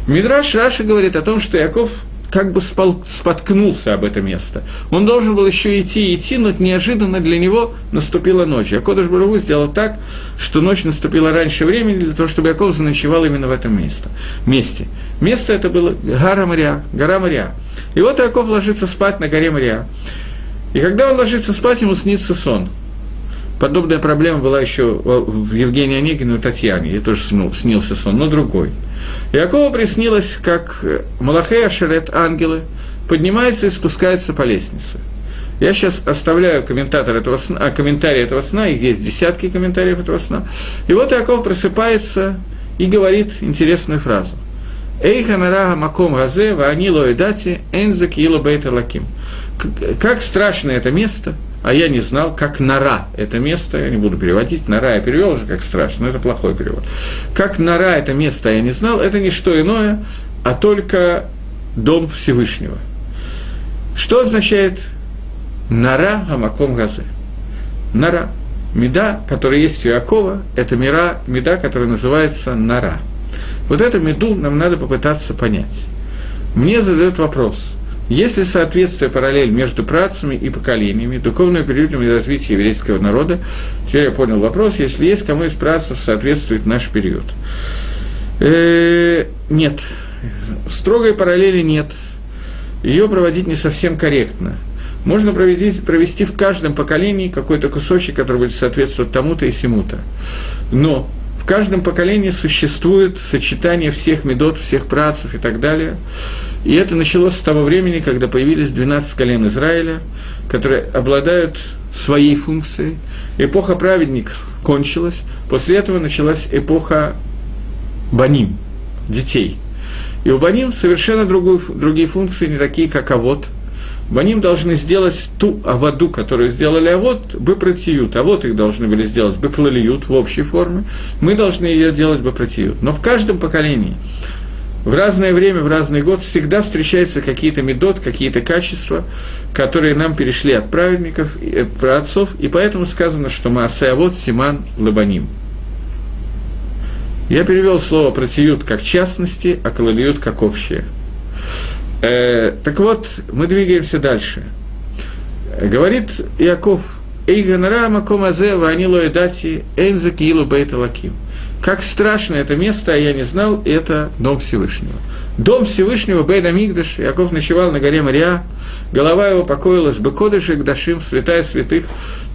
Мидраш Раши говорит о том, что Яков как бы споткнулся об это место. Он должен был еще идти и идти, но неожиданно для него наступила ночь. А Кодыш Барагу сделал так, что ночь наступила раньше времени для того, чтобы Яков заночевал именно в этом месте. месте. Место это было гора Мария, гора Мария. И вот Яков ложится спать на горе Мария. И когда он ложится спать, ему снится сон – Подобная проблема была еще в Евгении Онегине и Татьяне, ей тоже снился сон, но другой. Якову приснилось, как Малахей Ашерет, ангелы, поднимаются и спускаются по лестнице. Я сейчас оставляю комментатор этого сна, а, комментарий этого сна, их есть десятки комментариев этого сна. И вот Яков просыпается и говорит интересную фразу. Эйха нарага маком газе, ваани лоидати, энзак ило бейта лаким. Как страшно это место – а я не знал, как нора это место, я не буду переводить, нора я перевел уже как страшно, но это плохой перевод. Как нора это место я не знал, это не что иное, а только дом Всевышнего. Что означает нора Амаком Газы? Нора. Меда, которая есть у Якова, это мира, меда, которая называется нора. Вот эту меду нам надо попытаться понять. Мне задают вопрос – есть ли соответствие, параллель между працами и поколениями, духовным периодом и развитием еврейского народа? Теперь я понял вопрос. Если есть, кому из працев соответствует наш период? Э, нет. Строгой параллели нет. Ее проводить не совсем корректно. Можно провести, провести в каждом поколении какой-то кусочек, который будет соответствовать тому-то и сему-то. Но в каждом поколении существует сочетание всех медот, всех працев и так далее. И это началось с того времени, когда появились 12 колен Израиля, которые обладают своей функцией. Эпоха праведников кончилась, после этого началась эпоха баним, детей. И у баним совершенно другую, другие функции, не такие, как авод – Баним должны сделать ту аводу, которую сделали авод, бы протиют. А вот их должны были сделать бы клалиют в общей форме. Мы должны ее делать бы протиют. Но в каждом поколении, в разное время, в разный год всегда встречаются какие-то медот, какие-то качества, которые нам перешли от праведников, от праотцов, и поэтому сказано, что мы асеавод симан лабаним. Я перевел слово протиют как частности, а клалиют как общее. Э, так вот, мы двигаемся дальше. Говорит Яков, Эйганара Макомазе Ванило Эдати Энза Киилу Бейта Лаким. Как страшно это место, а я не знал, это Дом Всевышнего. Дом Всевышнего, Бейда Мигдаш, Яков ночевал на горе Мария, голова его покоилась бы Кодыше Гдашим, святая святых,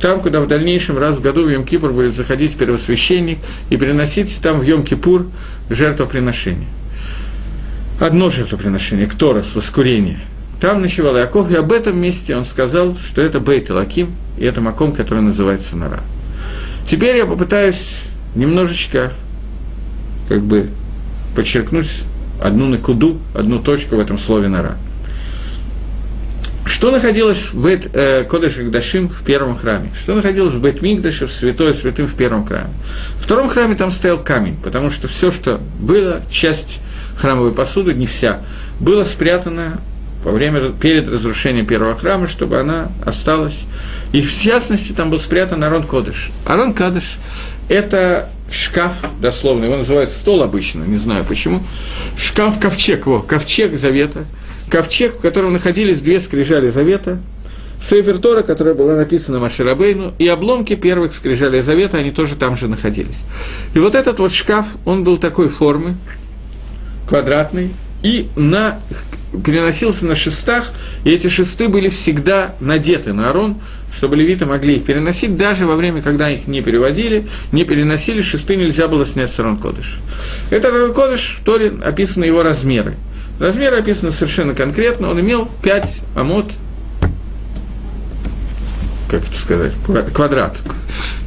там, куда в дальнейшем раз в году в Йом-Кипур будет заходить первосвященник и приносить там в Йом-Кипур жертвоприношение одно жертвоприношение, Кторос, воскурение. Там ночевал Яков, и об этом месте он сказал, что это Бейт Лаким, и это Маком, который называется Нара. Теперь я попытаюсь немножечко как бы подчеркнуть одну накуду, одну точку в этом слове Нара. Что находилось в Бет э, Кодыше Гдашим в первом храме? Что находилось в Бет Мигдаше, в Святое Святым в первом храме? В втором храме там стоял камень, потому что все, что было, часть храмовой посуды, не вся, было спрятано во время, перед разрушением первого храма, чтобы она осталась. И в частности там был спрятан Арон Кодыш. Арон Кадыш – это шкаф, дословно, его называют стол обычно, не знаю почему. Шкаф-ковчег, его, ковчег завета. Ковчег, в котором находились две скрижали завета, Сейфер Тора, которая была написана Маширабейну, и обломки первых скрижалей завета, они тоже там же находились. И вот этот вот шкаф, он был такой формы, квадратный, и на, переносился на шестах, и эти шесты были всегда надеты на арон, чтобы левиты могли их переносить, даже во время, когда их не переводили, не переносили, шесты нельзя было снять с арон кодыш. Этот арон кодыш, в описаны его размеры. Размеры описаны совершенно конкретно, он имел 5 амот, как это сказать, квадрат.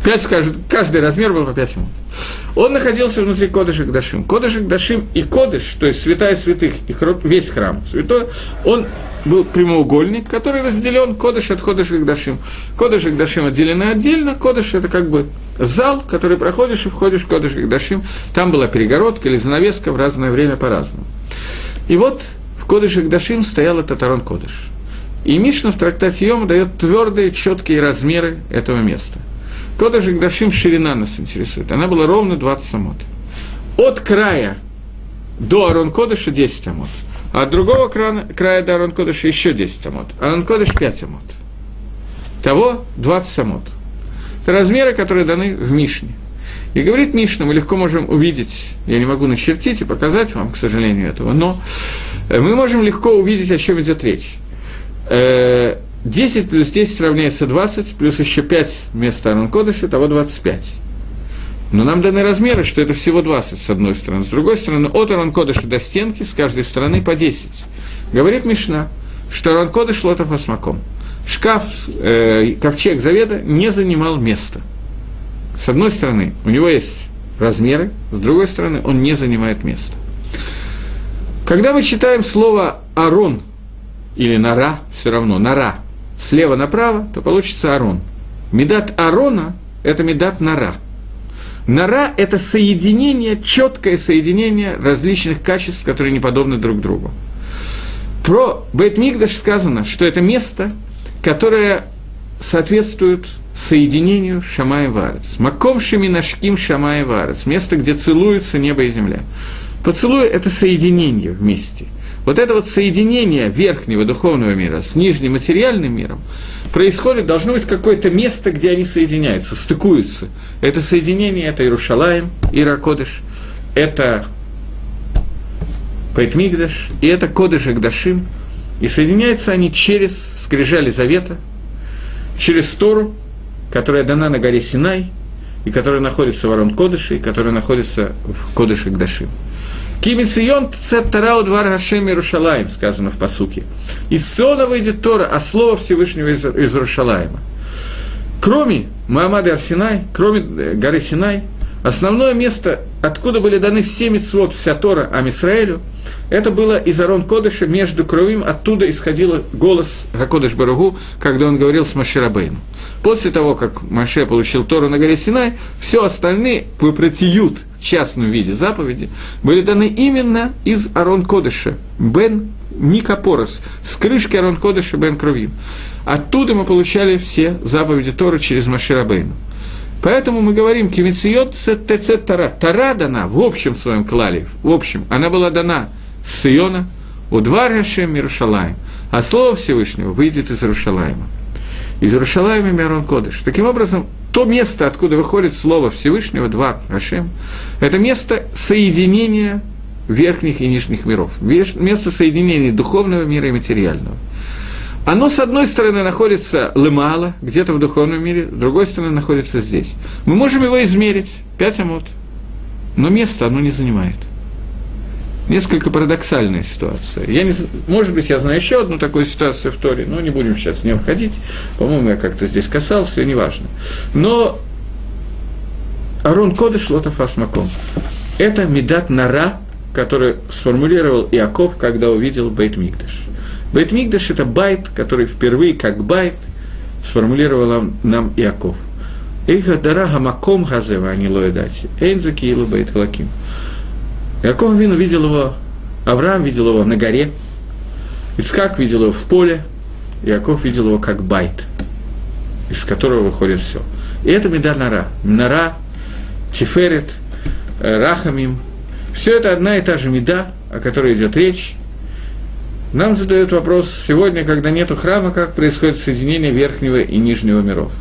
5, каждый, каждый размер был по 5 амот. Он находился внутри Кодыша Гдашим. Кодыш Гдашим и Кодыш, то есть святая святых, и весь храм святой, он был прямоугольник, который разделен Кодыш от Кодыша Гдашим. Кодыш Гдашим отделены отдельно, Кодыш – это как бы зал, который проходишь и входишь в Кодыш Гдашим. Там была перегородка или занавеска в разное время по-разному. И вот в Кодыш Гдашим стоял этот Арон Кодыш. И Мишна в трактате Йома дает твердые, четкие размеры этого места – Кодыш Гдашим ширина нас интересует. Она была ровно 20 амот. От края до Арон Кодыша 10 амот. А от другого края, края до Арон Кодыша еще 10 амот. Арон Кодыш 5 амот. Того 20 амот. Это размеры, которые даны в Мишне. И говорит Мишна, мы легко можем увидеть, я не могу начертить и показать вам, к сожалению, этого, но э, мы можем легко увидеть, о чем идет речь. 10 э, плюс 10 равняется 20, плюс еще 5 вместо Арон Кодыша, того 25. Но нам даны размеры, что это всего 20 с одной стороны. С другой стороны, от Арон Кодыша до стенки с каждой стороны по 10. Говорит Мишна, что Арон Кодыш лотов осмаком. Шкаф, э, ковчег заведа не занимал места. С одной стороны, у него есть размеры, с другой стороны, он не занимает места. Когда мы читаем слово «арон» или «нара», все равно, «нара», слева направо, то получится «арон». Медат Арона – это медат Нара – Нора – это соединение, четкое соединение различных качеств, которые не подобны друг другу. Про Бейтмигдаш сказано, что это место, которое соответствует соединению Шамай Варец. Маком Шеминашким Шамай Варец. Место, где целуются небо и земля. Поцелуй – это соединение вместе. Вот это вот соединение верхнего духовного мира с нижним материальным миром – происходит, должно быть какое-то место, где они соединяются, стыкуются. Это соединение, это Иерушалаем, Иракодыш, это Пейтмигдаш, и это Кодыш Агдашим. И соединяются они через скрижали завета, через Тору, которая дана на горе Синай, и которая находится в Арон Кодыше, и которая находится в Кодыше Гдашим. Кимицион цеттарау двар Гашем Иерушалаем, сказано в посуке. Из Сиона выйдет Тора, а слово Всевышнего из, из Иерушалаема. Кроме Маамада Арсинай, кроме э, горы Синай, основное место, откуда были даны все мецвод, вся Тора Амисраэлю, это было из Арон Кодыша между Кровим, оттуда исходил голос Гакодыш Баругу, когда он говорил с Маширабейном. После того, как Маше получил Тору на горе Синай, все остальные попротиют в частном виде заповеди были даны именно из Арон Кодыша, Бен Никопорос, с крышки Арон Кодыша Бен Кровим. Оттуда мы получали все заповеди Торы через Маширабейну. Поэтому мы говорим, кимициот ТЦ Тара. Тара дана в общем своем клале, в общем, она была дана с Иона, у два Рашем Иерушалаем, а Слово Всевышнего выйдет из Иерушалаема. Из Иерушалаема Мирон Кодыш. Таким образом, то место, откуда выходит Слово Всевышнего, два Рашем, это место соединения верхних и нижних миров, место соединения духовного мира и материального. Оно, с одной стороны, находится лымало, где-то в духовном мире, с другой стороны, находится здесь. Мы можем его измерить, 5 амот, но место оно не занимает – несколько парадоксальная ситуация. Я не, может быть, я знаю еще одну такую ситуацию в Торе, но не будем сейчас в нее входить. По-моему, я как-то здесь касался, неважно. Но Арон Кодыш Лотов Асмаком. Это Медат Нара, который сформулировал Иаков, когда увидел Бейт Мигдаш. Бейт Мигдаш – это байт, который впервые как байт сформулировал нам Иаков. Эйха дара гамаком газева, а не лоедати. Эйнза киилу бейт лаким. Яков Вин видел его, Авраам видел его на горе, Ицкак видел его в поле, Яков видел его как байт, из которого выходит все. И это Медар Нара. Нара, Тиферет, э, Рахамим. Все это одна и та же меда, о которой идет речь. Нам задают вопрос сегодня, когда нет храма, как происходит соединение верхнего и нижнего миров.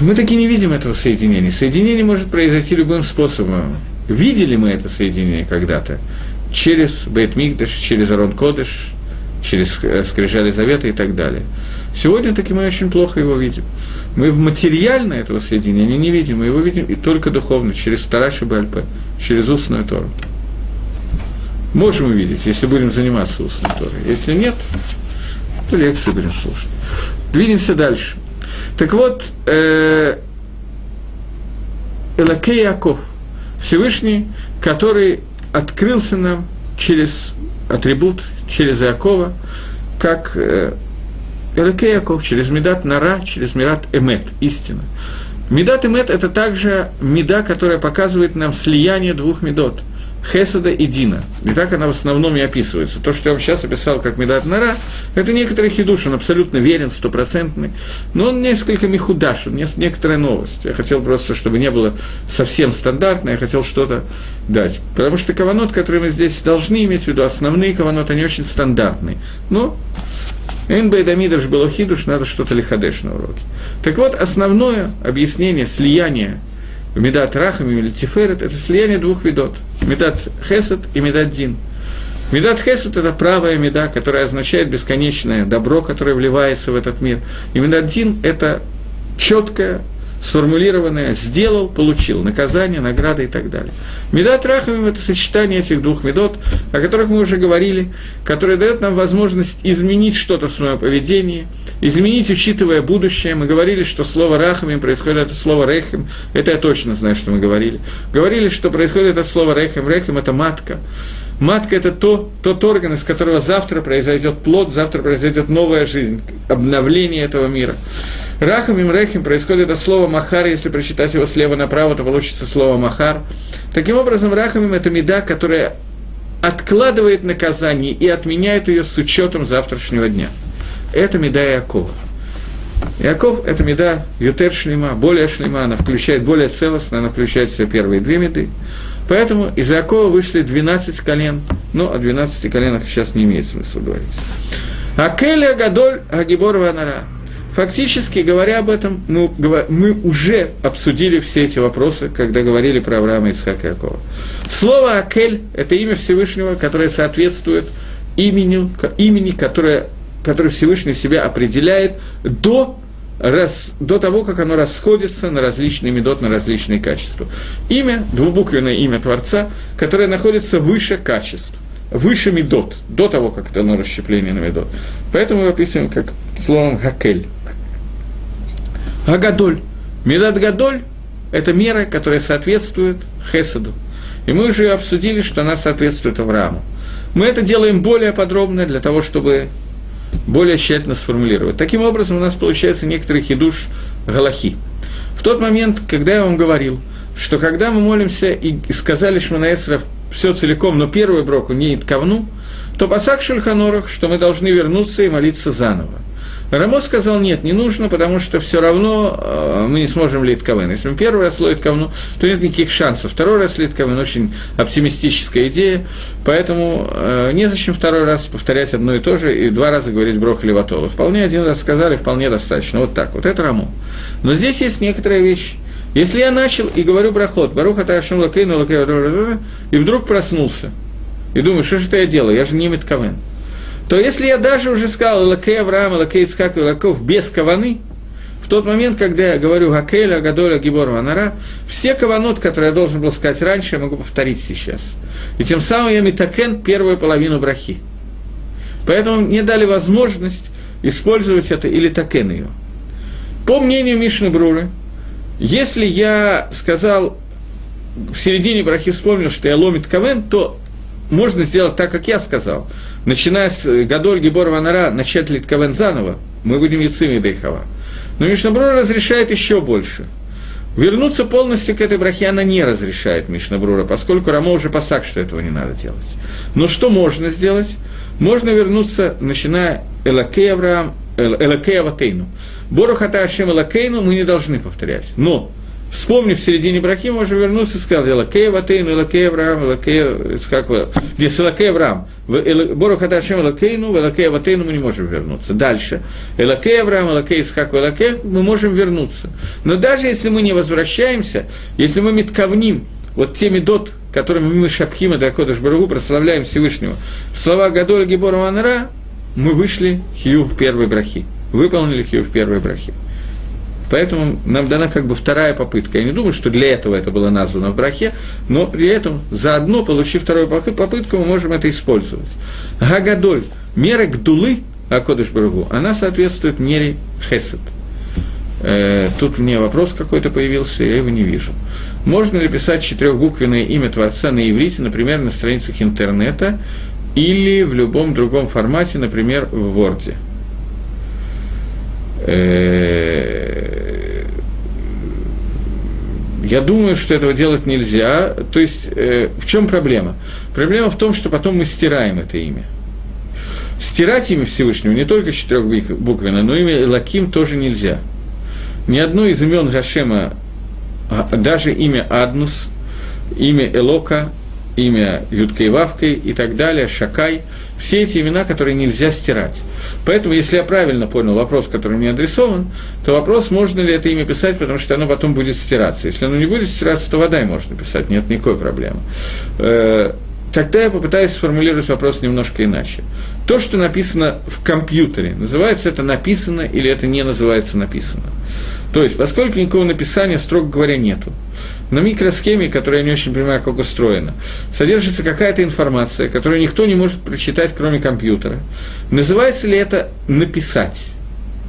Мы таки не видим этого соединения. Соединение может произойти любым способом. Видели мы это соединение когда-то через Бейт Мигдаш, через Арон Кодыш, через э, Скрижали Завета и так далее. Сегодня таки мы очень плохо его видим. Мы материально этого соединения не видим, мы его видим и только духовно, через Тараши Бальпе, через устную Тору. Можем увидеть, если будем заниматься устной Торой. Если нет, то лекции будем слушать. Двинемся дальше. Так вот, э, Элакей Яков – Всевышний, который открылся нам через атрибут, через Иакова, как э, Элакей Яков, через Медат Нара, через Мират Эмет, истина. Медат Эмет – это также меда, которая показывает нам слияние двух медот. Хесада и Дина. И так она в основном и описывается. То, что я вам сейчас описал как Медат Нара, это некоторый хидуш, он абсолютно верен, стопроцентный, но он несколько михудаш, некоторая новость. Я хотел просто, чтобы не было совсем стандартно, я хотел что-то дать. Потому что каванот, которые мы здесь должны иметь в виду, основные каванот, они очень стандартные. Но Энбайдамидаш было хидуш, надо что-то лиходеш на уроке. Так вот, основное объяснение слияния Медат Рахам или Тиферет – это слияние двух видот. Медат Хесед и Медат Дин. Медат Хесед – это правая меда, которая означает бесконечное добро, которое вливается в этот мир. И Медат Дин – это четкое сформулированное «сделал, получил», наказание, награда и так далее. Медат Рахамим – это сочетание этих двух медот, о которых мы уже говорили, которые дает нам возможность изменить что-то в своем поведении, изменить, учитывая будущее. Мы говорили, что слово «рахамим» происходит от слова «рехим», это я точно знаю, что мы говорили. Говорили, что происходит от слова «рехим», «рехим» – это матка. Матка – это то, тот орган, из которого завтра произойдет плод, завтра произойдет новая жизнь, обновление этого мира. Рахам и Мрехим происходит от слова Махар, если прочитать его слева направо, то получится слово Махар. Таким образом, Рахамим – это меда, которая откладывает наказание и отменяет ее с учетом завтрашнего дня. Это меда Якова. Яков – это меда Ютер Шлема, более Шлема, она включает более целостно, она включает все первые две меды. Поэтому из Якова вышли 12 колен, ну, о 12 коленах сейчас не имеет смысла говорить. Акеля Гадоль Агибор Ванара – Фактически, говоря об этом, мы, мы уже обсудили все эти вопросы, когда говорили про Авраама Ицхака Якова. Слово «Акель» – это имя Всевышнего, которое соответствует имени, имени которое, которое Всевышний себя определяет до, раз, до того, как оно расходится на различные медот, на различные качества. Имя, двубуквенное имя Творца, которое находится выше качеств выше медот, до того, как это оно расщепление на медот. Поэтому мы описываем как словом «хакель». Агадоль. Медат Гадоль – это мера, которая соответствует Хесаду. И мы уже обсудили, что она соответствует Аврааму. Мы это делаем более подробно для того, чтобы более тщательно сформулировать. Таким образом, у нас получается некоторый хидуш галахи. В тот момент, когда я вам говорил, что когда мы молимся и сказали Шманаэсра все целиком, но первую броку не ковну, то пасак Шульханорах, что мы должны вернуться и молиться заново. Рамо сказал, нет, не нужно, потому что все равно э, мы не сможем лить КВН. Если мы первый раз ловит КВН, то нет никаких шансов. Второй раз лить КВН – очень оптимистическая идея, поэтому э, незачем второй раз повторять одно и то же и два раза говорить брох или ватола. Вполне один раз сказали, вполне достаточно. Вот так вот. Это Рамо. Но здесь есть некоторая вещь. Если я начал и говорю брахот, баруха ташим лакейну лакейну, и вдруг проснулся, и думаю, что же это я делаю, я же не Метковен то если я даже уже сказал Лакей Авраам, Лакей Ицхак и Лаков без каваны, в тот момент, когда я говорю Гакеля, Гадоля, Гибор, Ванара, все каванот, которые я должен был сказать раньше, я могу повторить сейчас. И тем самым я метакен первую половину брахи. Поэтому мне дали возможность использовать это или такен ее. По мнению Мишны Бруры, если я сказал в середине брахи вспомнил, что я ломит кавен, то можно сделать так, как я сказал. Начиная с э, Гадоль Гибор Ванара, начать Литковен заново, мы будем Яцими Дейхава. Но Мишнабрура разрешает еще больше. Вернуться полностью к этой брахе она не разрешает Мишнабрура, поскольку Рамо уже посак, что этого не надо делать. Но что можно сделать? Можно вернуться, начиная Элакей Авраам, Элакей Аватейну. Борухата Ашем Элакейну мы не должны повторять. Но вспомнив в середине брахи, можем вернуться и сказать, Элакей Ватейну, Элакей Авраам, Элакей, как здесь Элакей Авраам, Бору Хаташем Элакейну, Элакей Ватейну мы не можем вернуться. Дальше, Элакей Авраам, Элакей Исхак, Элакей, мы можем вернуться. Но даже если мы не возвращаемся, если мы метковним, вот те медот, которыми мы Шапхима да Кодыш Барагу прославляем Всевышнего, в слова Гадоля Гибора Манара, мы вышли хью в первой брахи, выполнили хью в первой брахи. Поэтому нам дана как бы вторая попытка. Я не думаю, что для этого это было названо в брахе, но при этом заодно, получив вторую попытку, мы можем это использовать. Гагадоль, мера гдулы, Акодыш Барагу, она соответствует мере хесед. Э, тут мне вопрос какой-то появился, я его не вижу. Можно ли писать четырехбуквенное имя Творца на иврите, например, на страницах интернета, или в любом другом формате, например, в Word? Э, Я думаю, что этого делать нельзя. То есть, э, в чем проблема? Проблема в том, что потом мы стираем это имя. Стирать имя Всевышнего не только четырехбуквенно, но имя Лаким тоже нельзя. Ни одно из имен Гашема, а, даже имя Аднус, имя Элока, имя Юткой Вавкой и так далее, Шакай, все эти имена, которые нельзя стирать. Поэтому, если я правильно понял вопрос, который мне адресован, то вопрос, можно ли это имя писать, потому что оно потом будет стираться. Если оно не будет стираться, то вода можно писать, нет никакой проблемы. Э, тогда я попытаюсь сформулировать вопрос немножко иначе. То, что написано в компьютере, называется это написано или это не называется написано? То есть, поскольку никакого написания, строго говоря, нету, на микросхеме, которая не очень понимаю, как устроена, содержится какая-то информация, которую никто не может прочитать, кроме компьютера. Называется ли это «написать»?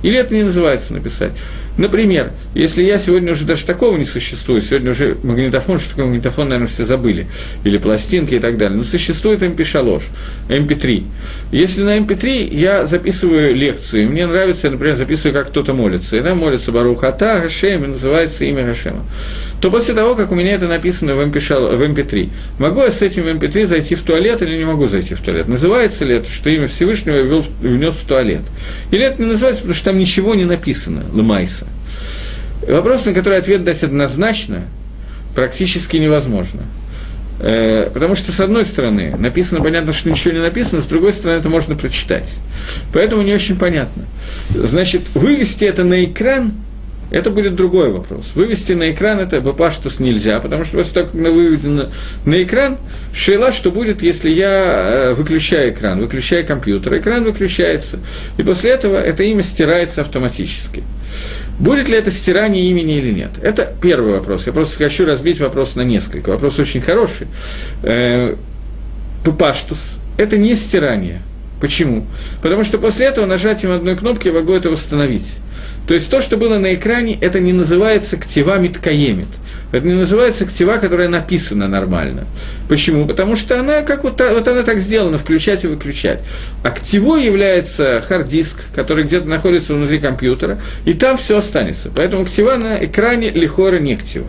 Или это не называется «написать»? Например, если я сегодня уже даже такого не существует, сегодня уже магнитофон, что такое магнитофон, наверное, все забыли, или пластинки и так далее, но существует MP3, MP3. Если на MP3 я записываю лекцию, и мне нравится, я, например, записываю, как кто-то молится, и там молится Баруха Ата, Гашем, и называется имя Гашема, то после того, как у меня это написано в MP, в MP3, могу я с этим MP3 зайти в туалет или не могу зайти в туалет? Называется ли это, что имя Всевышнего я внес в туалет? Или это не называется, потому что там ничего не написано, Лемайса? Вопрос, на который ответ дать однозначно, практически невозможно. Э, потому что, с одной стороны, написано, понятно, что ничего не написано, с другой стороны, это можно прочитать. Поэтому не очень понятно. Значит, вывести это на экран, это будет другой вопрос. Вывести на экран это бапаштус нельзя, потому что после того, как выведено на экран, шейла, что будет, если я э, выключаю экран, выключаю компьютер, экран выключается, и после этого это имя стирается автоматически. Будет ли это стирание имени или нет? Это первый вопрос. Я просто хочу разбить вопрос на несколько. Вопрос очень хороший. Э, Паштус – это не стирание. Почему? Потому что после этого нажатием одной кнопки я могу это восстановить. То есть то, что было на экране, это не называется ктива миткаемит. Это не называется ктива, которая написана нормально. Почему? Потому что она как вот, вот она так сделана, включать и выключать. А ктивой является hard disk, который где-то находится внутри компьютера, и там все останется. Поэтому כתיבה на экране לכאורה не כתיבה.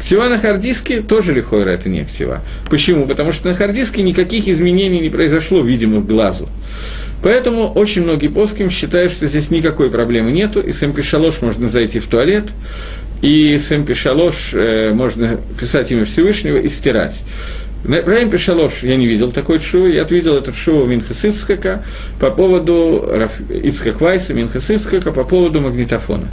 כתיבה на hard disk е тоже לכאורה это не כתיבה. Почему? Потому что на hard disk е никаких изменений не произошло, видимых глазу. Поэтому очень многие פוסקים считают, что здесь никакой проблемы нету, и с mp можно зайти в туалет, и с mp э, можно писать имя Всевышнего и стирать. Про mp я не видел такой шоу, я видел этот шоу Минхасицкака по поводу Ицкак Вайса, по поводу магнитофона.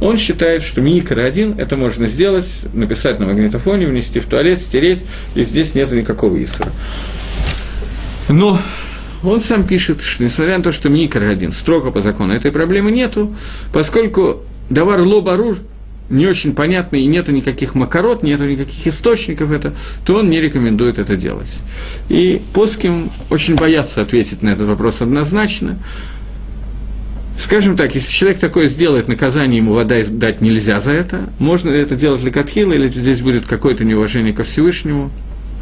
Он считает, что микро один это можно сделать, написать на магнитофоне, внести в туалет, стереть, и здесь нет никакого исра. Но он сам пишет, что несмотря на то, что микро один, строго по закону этой проблемы нету, поскольку давар лобарур не очень понятный и нету никаких макарот, нету никаких источников это, то он не рекомендует это делать. И Поским очень боятся ответить на этот вопрос однозначно. Скажем так, если человек такое сделает, наказание ему вода дать нельзя за это, можно ли это делать для Катхила, или здесь будет какое-то неуважение ко Всевышнему,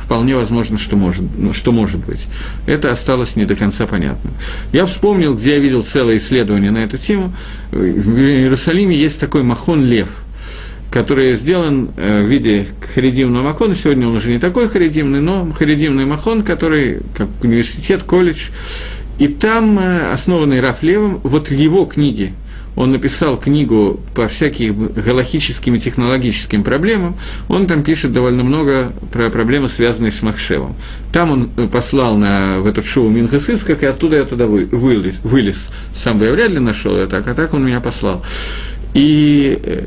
вполне возможно, что может, ну, что может быть. Это осталось не до конца понятно. Я вспомнил, где я видел целое исследование на эту тему. В Иерусалиме есть такой махон Лев, который сделан э, в виде харидимного макона. Сегодня он уже не такой харидимный, но харидимный махон, который, как университет, колледж. И там, э, основанный Раф Левом, вот в его книге он написал книгу по всяким галахическим и технологическим проблемам, он там пишет довольно много про проблемы, связанные с Махшевом. Там он послал на, в этот шоу Минхасыц, как и оттуда я туда вылез, вылез. Сам бы я вряд ли нашел это, а так он меня послал. И э,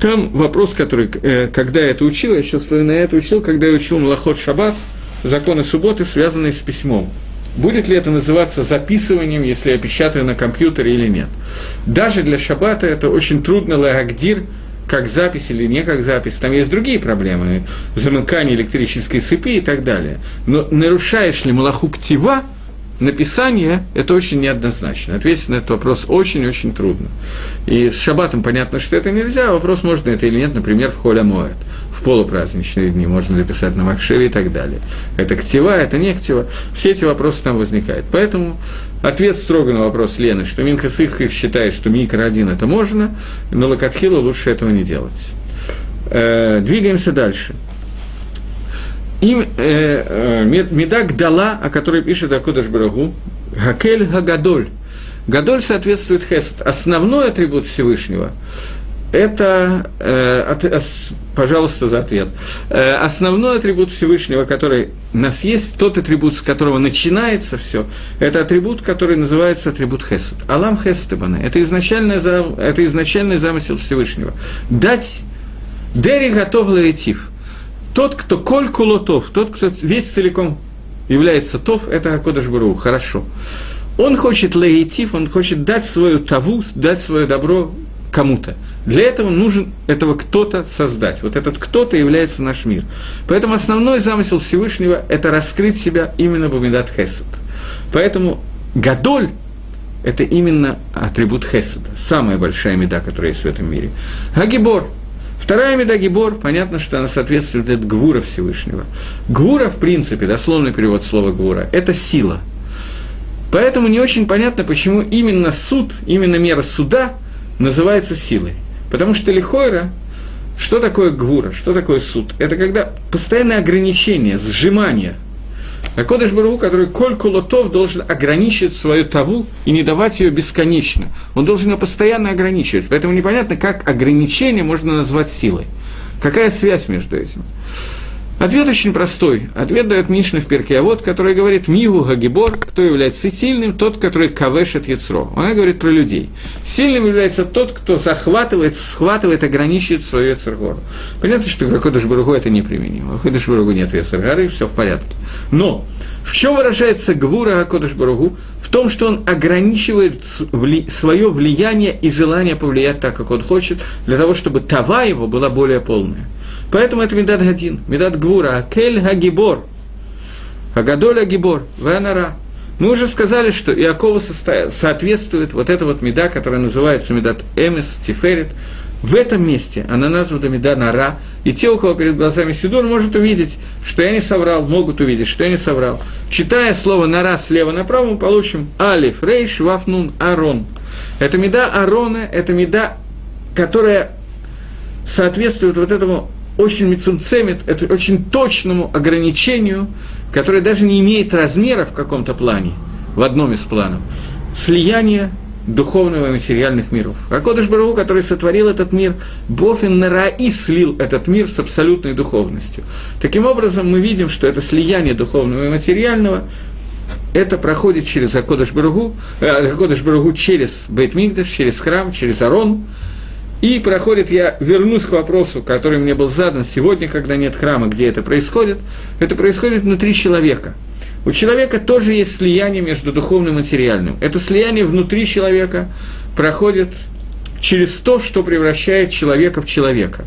там вопрос, который, э, когда я это учил, я сейчас вспоминаю, это учил, когда я учил Малахот Шаббат, законы субботы, связанные с письмом. Будет ли это называться записыванием, если я печатаю на компьютере или нет? Даже для шаббата это очень трудно лагдир, как запись или не как запись. Там есть другие проблемы, замыкание электрической цепи и так далее. Но нарушаешь ли малаху ктива, написание – это очень неоднозначно. Ответить на этот вопрос очень-очень трудно. И с шаббатом понятно, что это нельзя, вопрос, можно это или нет, например, в холя моет, в полупраздничные дни, можно ли писать на Махшеве и так далее. Это ктива, это не ктива. Все эти вопросы там возникают. Поэтому ответ строго на вопрос Лены, что Минхас их считает, что микро один это можно, но Лакатхила лучше этого не делать. Э, двигаемся дальше. Им э, э, Медак дала, о которой пишет Акудаш Барагу, Гакель Гагадоль. Гадоль соответствует Хесед. Основной атрибут Всевышнего это, э, от, э, пожалуйста, за ответ. Э, основной атрибут Всевышнего, который у нас есть, тот атрибут, с которого начинается все, это атрибут, который называется атрибут Хесед. Алам Хесед Ибане. Это изначальный, это изначальный замысел Всевышнего. Дать Дери готов лаэтив. Тот, кто коль кулотов, тот, кто весь целиком является тов, это Акодыш Бару, хорошо. Он хочет лаэтив, он хочет дать свою таву, дать свое добро кому-то. Для этого нужен этого кто-то создать. Вот этот кто-то является наш мир. Поэтому основной замысел Всевышнего – это раскрыть себя именно Бамидат Хесед. Поэтому Гадоль – это именно атрибут Хеседа, самая большая меда, которая есть в этом мире. Гагибор – Вторая меда Гибор, понятно, что она соответствует от Гвура Всевышнего. Гвура, в принципе, дословный перевод слова Гвура – это сила. Поэтому не очень понятно, почему именно суд, именно мера суда называется силой. Потому что Лихойра, что такое гвура, что такое суд? Это когда постоянное ограничение, сжимание. А Кодыш Бару, который коль кулотов должен ограничивать свою таву и не давать ее бесконечно. Он должен ее постоянно ограничивать. Поэтому непонятно, как ограничение можно назвать силой. Какая связь между этим? Ответ очень простой. Ответ дает Мишна в перке, а вот, который говорит «Мигу Гагибор», кто является сильным, тот, который кавешет яцро. Она говорит про людей. Сильным является тот, кто захватывает, схватывает, ограничивает свою яцергору. Понятно, что Гакодыш Баругу это неприменимо. Гакодыш Баругу нет яцергоры, все в порядке. Но в чем выражается Гвура Гакодыш Баругу? В том, что он ограничивает свое влияние и желание повлиять так, как он хочет, для того, чтобы тава его была более полная. Поэтому это Медат Гадин, Медат Гвура, Акель Хагибор, Агадоль Агибор, Венара. Мы уже сказали, что Иакову соответствует вот эта вот меда, которая называется медат Эмес, Тиферет. В этом месте она названа меда Нара, и те, у кого перед глазами Сидур, может увидеть, что я не соврал, могут увидеть, что я не соврал. Читая слово Нара слева направо, мы получим Алиф, Рейш, Вафнун, Арон. Это меда Арона, это меда, которая соответствует вот этому очень мецумцемит, это очень точному ограничению, которое даже не имеет размера в каком-то плане, в одном из планов, слияние духовного и материальных миров. А Кодыш Бару, который сотворил этот мир, Бофин Нараи слил этот мир с абсолютной духовностью. Таким образом, мы видим, что это слияние духовного и материального, это проходит через Акодыш Баругу, э, Акодыш Баругу через Бейтмигдаш, через храм, через Арон, и проходит, я вернусь к вопросу, который мне был задан сегодня, когда нет храма, где это происходит. Это происходит внутри человека. У человека тоже есть слияние между духовным и материальным. Это слияние внутри человека проходит через то, что превращает человека в человека.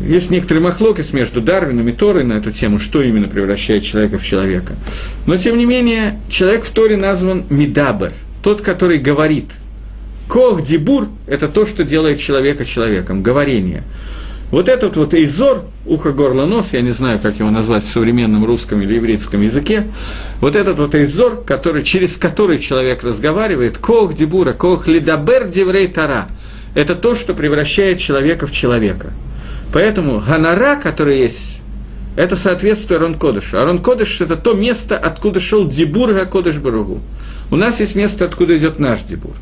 Есть некоторые махлокис между Дарвином и Торой на эту тему, что именно превращает человека в человека. Но, тем не менее, человек в Торе назван Мидабер, тот, который говорит – Кох дибур – это то, что делает человека человеком, говорение. Вот этот вот эйзор, ухо, горло, нос, я не знаю, как его назвать в современном русском или еврейском языке, вот этот вот эйзор, который, через который человек разговаривает, кох дибура, кох лидабер диврей тара, это то, что превращает человека в человека. Поэтому ганара, который есть, это соответствует Арон Кодышу. Арон Кодыш – это то место, откуда шел Дибур Кодыш Баругу. У нас есть место, откуда идет наш Дибур.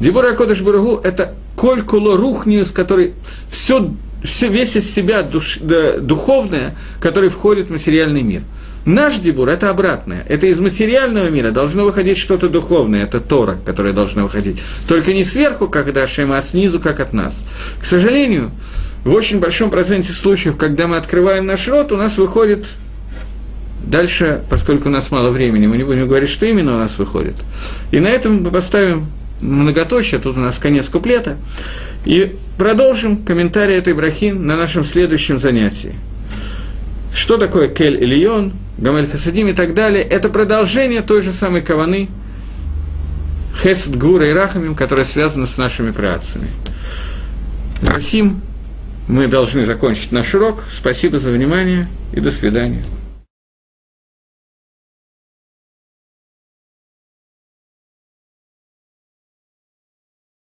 Дибур Акодыш Барагу – это коль куло рухниус, который все, все, весь из себя душ, да, духовное, который входит в материальный мир. Наш Дибур – это обратное. Это из материального мира должно выходить что-то духовное, это Тора, которое должно выходить. Только не сверху, как от Ашема, а снизу, как от нас. К сожалению, в очень большом проценте случаев, когда мы открываем наш рот, у нас выходит Дальше, поскольку у нас мало времени, мы не будем говорить, что именно у нас выходит. И на этом мы поставим многоточие, тут у нас конец куплета, и продолжим комментарий этой брахи на нашем следующем занятии. Что такое Кель Ильон, Гамель Хасадим и так далее, это продолжение той же самой каваны, Хесед Гура и Рахамим, которая связана с нашими праотцами. Засим мы должны закончить наш урок. Спасибо за внимание и до свидания.